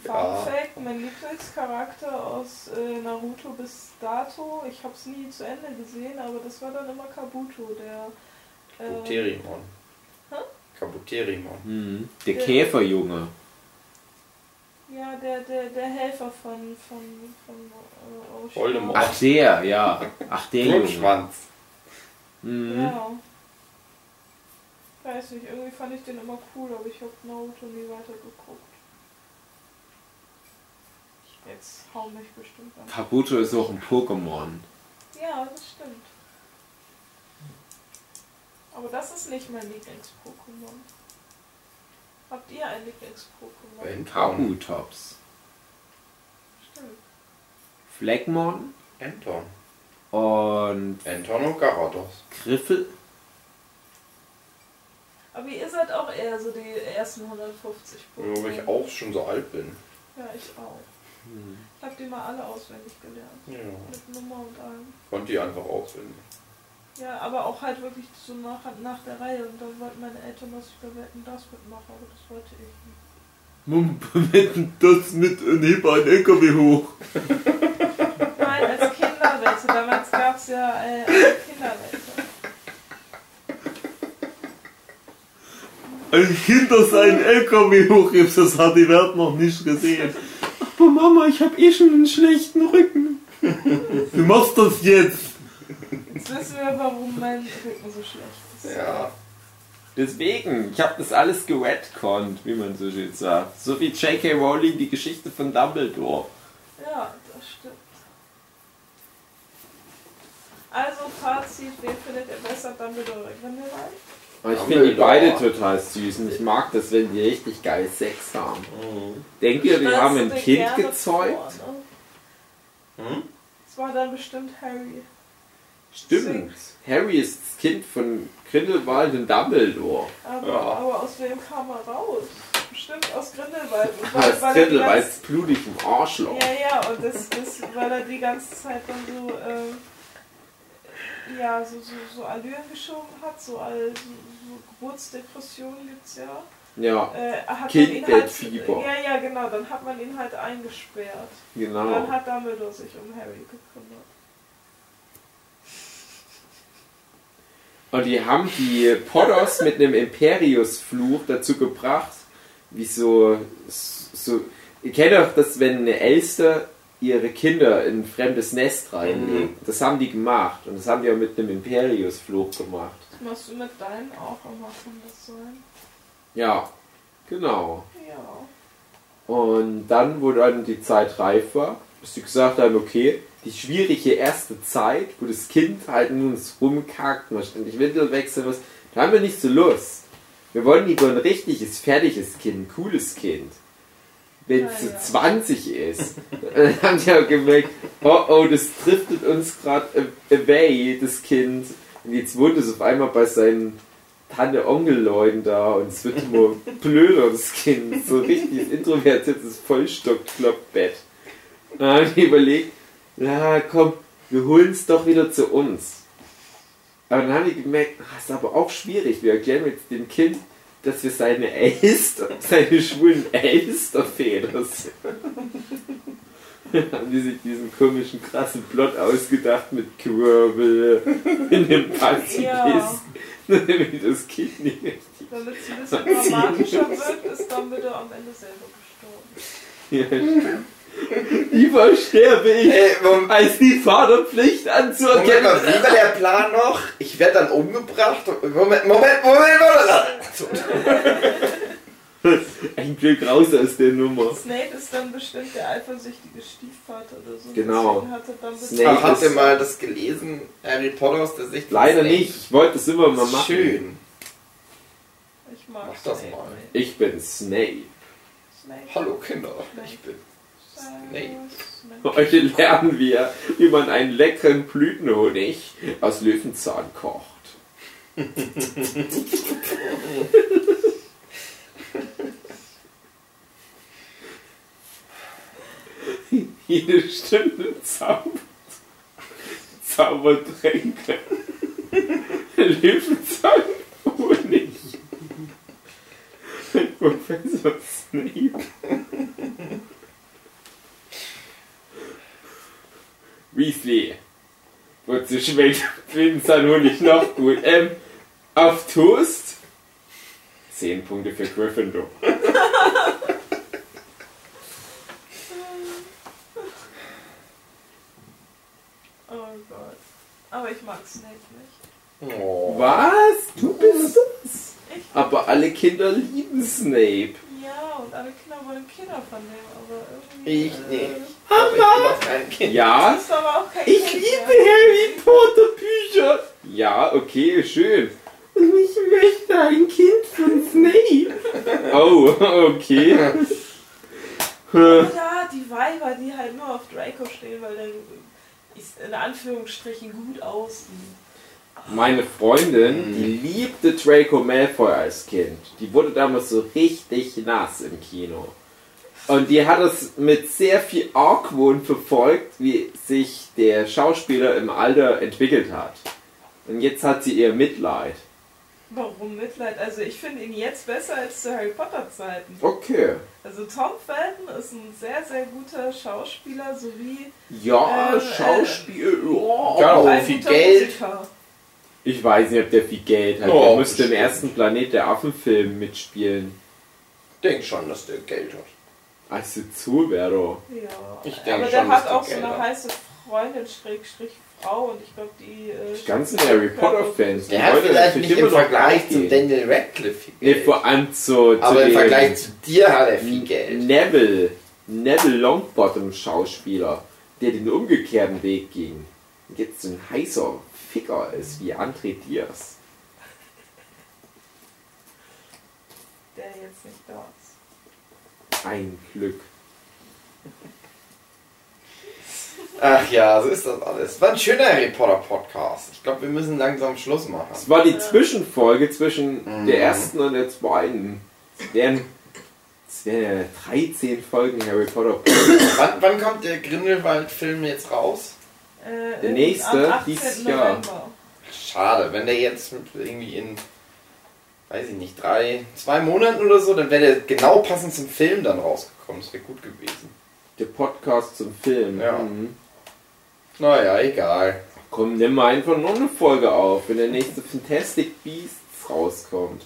Fun Ja. Fact: Mein Lieblingscharakter aus äh, Naruto bis dato, ich habe es nie zu Ende gesehen, aber das war dann immer Kabuto, der. Äh, Kabuterimon. Hä? Kabuterimon. Mhm. Der Ja. Käferjunge. Ja, der, der, der Helfer von, von, von äh. Voldemort. Ach der, ja. Ach der Junge. Mhm. Ja. Weiß nicht, irgendwie fand ich den immer cool, aber ich habe Naruto nie weiter geguckt. Jetzt hau mich bestimmt an. Kabuto ist auch ein Pokémon. Ja, das stimmt. Aber das ist nicht mein Lieblings-Pokémon. Habt ihr ein Lieblings-Pokémon? Anton. Kabutops. Stimmt. Fleckmon Anton. und Anton und Garados. Griffel. Aber ihr seid auch eher so die ersten 150 Pokémon. Nur weil ich auch schon so alt bin. Ja, ich auch. Ich hab die mal alle auswendig gelernt. Ja. Mit Nummer und allem. Konnte ich einfach auswendig. Ja, aber auch halt wirklich so nach, nach der Reihe. Und dann wollten meine Eltern, dass ich bei Wetten das mitmache, aber das wollte ich nicht. Mum, wetten das mit und heb ein LKW hoch. Nein, als Kinderwette. Damals gab es ja äh, eine Kinderwette. Ein Kind, das einen LKW hochhebt, das hat die Welt noch nicht gesehen. Aber Mama, ich habe eh schon einen schlechten Rücken. Du machst das jetzt. Jetzt wissen wir, warum mein Rücken so schlecht ist. Ja. Deswegen, ich habe das alles geredconnt, wie man so schön sagt. So wie J.K. Rowling die Geschichte von Dumbledore. Ja, das stimmt. Also, Fazit, wen findet ihr besser, Dumbledore oder Grindelwald? Aber ich finde die beide total süß und ich mag das, wenn die richtig geil Sex haben. Denkt ihr, die haben ein Kind gezeugt? vor, ne? Hm? Das war dann bestimmt Harry. Stimmt. Harry ist das Kind von Grindelwald und Dumbledore. Aber, Ja. aber aus wem kam er raus? Bestimmt aus Grindelwald. Und er die Grindelwald ganze- blutig im Arschloch. Ja, ja, und das, das, weil er die ganze Zeit dann so, ähm, ja, so, so, so Allüren geschoben hat, so, all, so, so Geburtsdepressionen gibt's ja. Ja, Äh, Kindbettfieber. halt, ja, ja, genau, dann hat man ihn halt eingesperrt. Und genau. dann hat Dumbledore sich um Harry gekümmert. Und die haben die Potters mit einem Imperius-Fluch dazu gebracht, wie so, so. Ihr kennt doch das, wenn eine Elster ihre Kinder in ein fremdes Nest reinlegt. Das haben die gemacht. Und das haben die auch mit einem Imperius-Fluch gemacht. Das machst du mit deinen auch immer, kann das sein? Ja, genau. Ja. Und dann, wo dann die Zeit reif war, dass sie gesagt haben, okay, die schwierige erste Zeit, wo das Kind halt nur uns rumkackt, man ständig Windel wechseln muss, da haben wir nicht so Lust. Wir wollen lieber ein richtiges, fertiges Kind, ein cooles Kind. Wenn es Ja, so ja. 20 ist. dann haben die auch gemerkt, oh oh, das driftet uns gerade away, das Kind. Und jetzt wohnt es auf einmal bei seinen Tante-Onkel-Leuten da und es wird immer blöder, das Kind. So richtig introvertiertes Vollstock-Kloppbett. Dann haben die überlegt, na komm, wir holen es doch wieder zu uns. Aber dann haben die gemerkt, ah, ist aber auch schwierig. Wir erklären jetzt dem Kind, dass wir seine Elster, seine schwulen Elsterväter sind. Dann haben die sich diesen komischen, krassen Plot ausgedacht mit Quirble in dem Pazifist. Ja. Damit das Kind nicht richtig. Damit es ein bisschen dramatischer wird, ist Dumbledore am Ende selber gestorben. Ja, stimmt. Lieber sterbe ich, Ey, Moment, als die Vaterpflicht Moment anzuerkennen. mal, wie war der Plan noch? Ich werde dann umgebracht. und- Moment, Moment, Moment, Moment. Ein Glück raus aus der Nummer. Snape ist dann bestimmt der eifersüchtige Stiefvater oder so. Genau. Deswegen Hat er dann Snape ist- mal das gelesen? Harry Potter aus der Sicht Leider Snape? nicht. Ich wollte es immer mal machen. Schön. Ich mag Mach das mal. nicht. Ich bin Snape. Snape. Hallo Kinder, ich bin Heute lernen wir, wie man einen leckeren Blütenhonig aus Löwenzahn kocht. Jede Stunde zaubert. Zaubertränke. Löwenzahn Honig. Professor Snape. Weasley. Wozu schmeckt Löwenzahn-Honig noch gut? Ähm, auf Toast? 10 Punkte für Gryffindor. Oh Gott. Aber ich mag Snape nicht. Oh. Was? Du bist es? Aber alle Kinder lieben Snape. Ja, und alle Kinder wollen Kinder von dem, aber irgendwie. Ich nicht. Äh, Aber ich bin auch kein Kind. Ja? das ist aber auch kein Ich Kind liebe mehr. Harry Potter Bücher. Ja, okay, schön. Und ich möchte ein Kind von Snape. Oh, okay. Oder die Weiber, die halt nur auf Draco stehen, weil der ist in Anführungsstrichen gut aussieht. Meine Freundin, die liebte Draco Malfoy als Kind. Die wurde damals so richtig nass im Kino. Und die hat es mit sehr viel Argwohn verfolgt, wie sich der Schauspieler im Alter entwickelt hat. Und jetzt hat sie ihr Mitleid. Warum Mitleid? Also ich finde ihn jetzt besser als zu Harry Potter Zeiten. Okay. Also Tom Felton ist ein sehr, sehr guter Schauspieler sowie Ja, Äh, Schauspiel. Ja. Ja, oh, viel guter Geld. Musiker. Ich weiß nicht, ob der viel Geld hat. Oh, der müsste im ersten Planet der Affen-Film mitspielen. denk schon, dass der Geld hat. Also zu, Vero. Ja. Ich denk Aber schon, der hat der auch so Geld eine hat. heiße Freundin, Schrägstrich Frau und ich glaube die... Äh, Die ganzen Harry Potter-Fans. Der hat vielleicht nicht immer im Vergleich zu. Daniel Radcliffe viel Nee, Geld. vor allem zu, zu Aber im Vergleich zu dir hat er viel Geld. Neville, Neville Longbottom Schauspieler, der den umgekehrten Weg ging. Und jetzt ein heißer Ficker ist wie André Diaz. der jetzt nicht da ist. Ein Glück. Ach ja, so ist das alles. War ein schöner Harry Potter Podcast. Ich glaube, wir müssen langsam Schluss machen. Es war die Zwischenfolge zwischen Mhm. der ersten und der zweiten. Es wären, es wären ja 13 Folgen Harry Potter. Wann, wann kommt der Grindelwald-Film jetzt raus? Äh, Der nächste, am 18. dieses Jahr. Schade, wenn der jetzt mit irgendwie in, weiß ich nicht, drei, zwei Monaten oder so, dann wäre der genau passend zum Film dann rausgekommen. Das wäre gut gewesen. Der Podcast zum Film. Ja. Mhm. Naja, egal. Komm, nimm mal einfach noch eine Folge auf, wenn der nächste Fantastic Beasts rauskommt.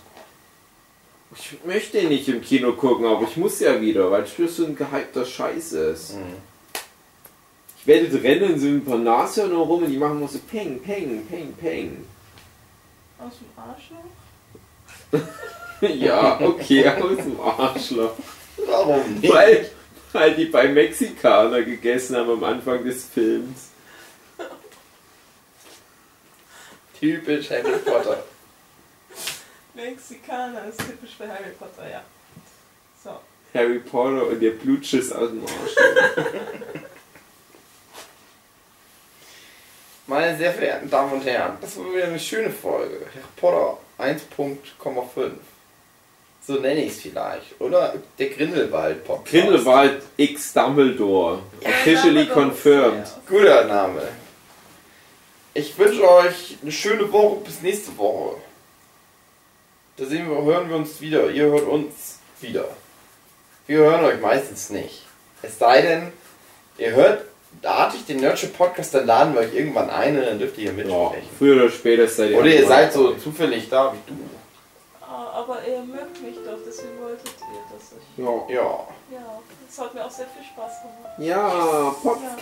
Ich möchte ihn nicht im Kino gucken, aber ich muss ja wieder, weil es so ein gehypter Scheiß ist. Mhm. Ich werde rennen in so ein paar Nashörner rum und die machen nur so Peng, Peng, Peng, Peng. Aus dem Arschloch? ja, okay, aus dem Arschloch. Warum nicht? Weil, weil die bei Mexikaner gegessen haben am Anfang des Films. Typisch Harry Potter. Mexikaner ist typisch für Harry Potter, ja. So. Harry Potter und der Blutschiss aus dem Arsch. Meine sehr verehrten Damen und Herren, das war wieder eine schöne Folge. Harry Potter 1.5. So nenne ich es vielleicht. Oder der Grindelwald-Podcast. Grindelwald X Dumbledore. Ja, Officially confirmed. ist Guter Name. Ich wünsche euch eine schöne Woche bis nächste Woche. Da sehen wir, hören wir uns wieder. Ihr hört uns wieder. Wir hören euch meistens nicht. Es sei denn, ihr hört artig den Nerdship Podcast, dann laden wir euch irgendwann ein und dann dürft ihr hier Ja, mitsprechen. früher oder später seid ihr. Oder ihr seid so zufällig da wie du. Ah, aber ihr mögt mich doch, deswegen wolltet ihr, dass ich. Ja. Ja. Ja, das hat mir auch sehr viel Spaß gemacht. Ja, Podcast.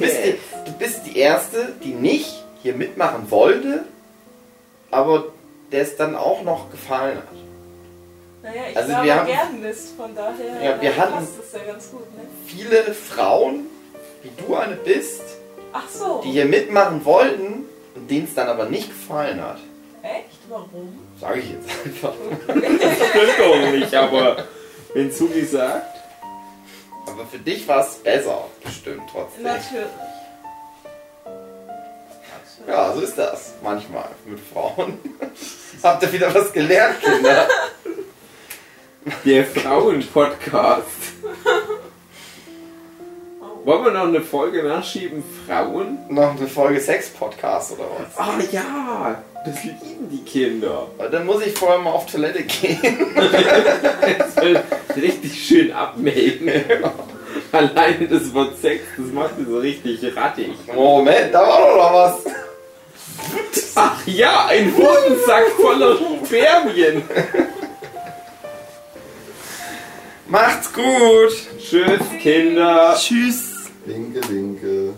du, du bist die Erste, die nicht hier mitmachen wollte, aber der es dann auch noch gefallen hat. Naja, ich Also also wir haben- gern Mist, von daher Ja, wir hatten- passt das ja ganz gut, ne? Viele Frauen, wie du eine bist, Ach so, die hier mitmachen wollten und denen es dann aber nicht gefallen hat. echt? Warum? Sage ich jetzt einfach. Stimmt doch nicht, aber wenn Sugi sagt. Aber für dich war es besser, bestimmt trotzdem. Natürlich. Ja, so ist das manchmal mit Frauen. Habt ihr wieder was gelernt, Kinder? Der Frauen-Podcast. Wollen wir noch eine Folge nachschieben? Frauen? Noch eine Folge Sex-Podcast oder was? Ah ja, das lieben die Kinder. Dann muss ich vorher mal auf Toilette gehen. Richtig schön abmelden. Alleine das Wort Sex, das macht mir so richtig rattig. Moment, da war doch noch was. Ach ja, ein Hodensack voller Spermien. Macht's gut. Tschüss, Kinder. Tschüss. Linke, linke.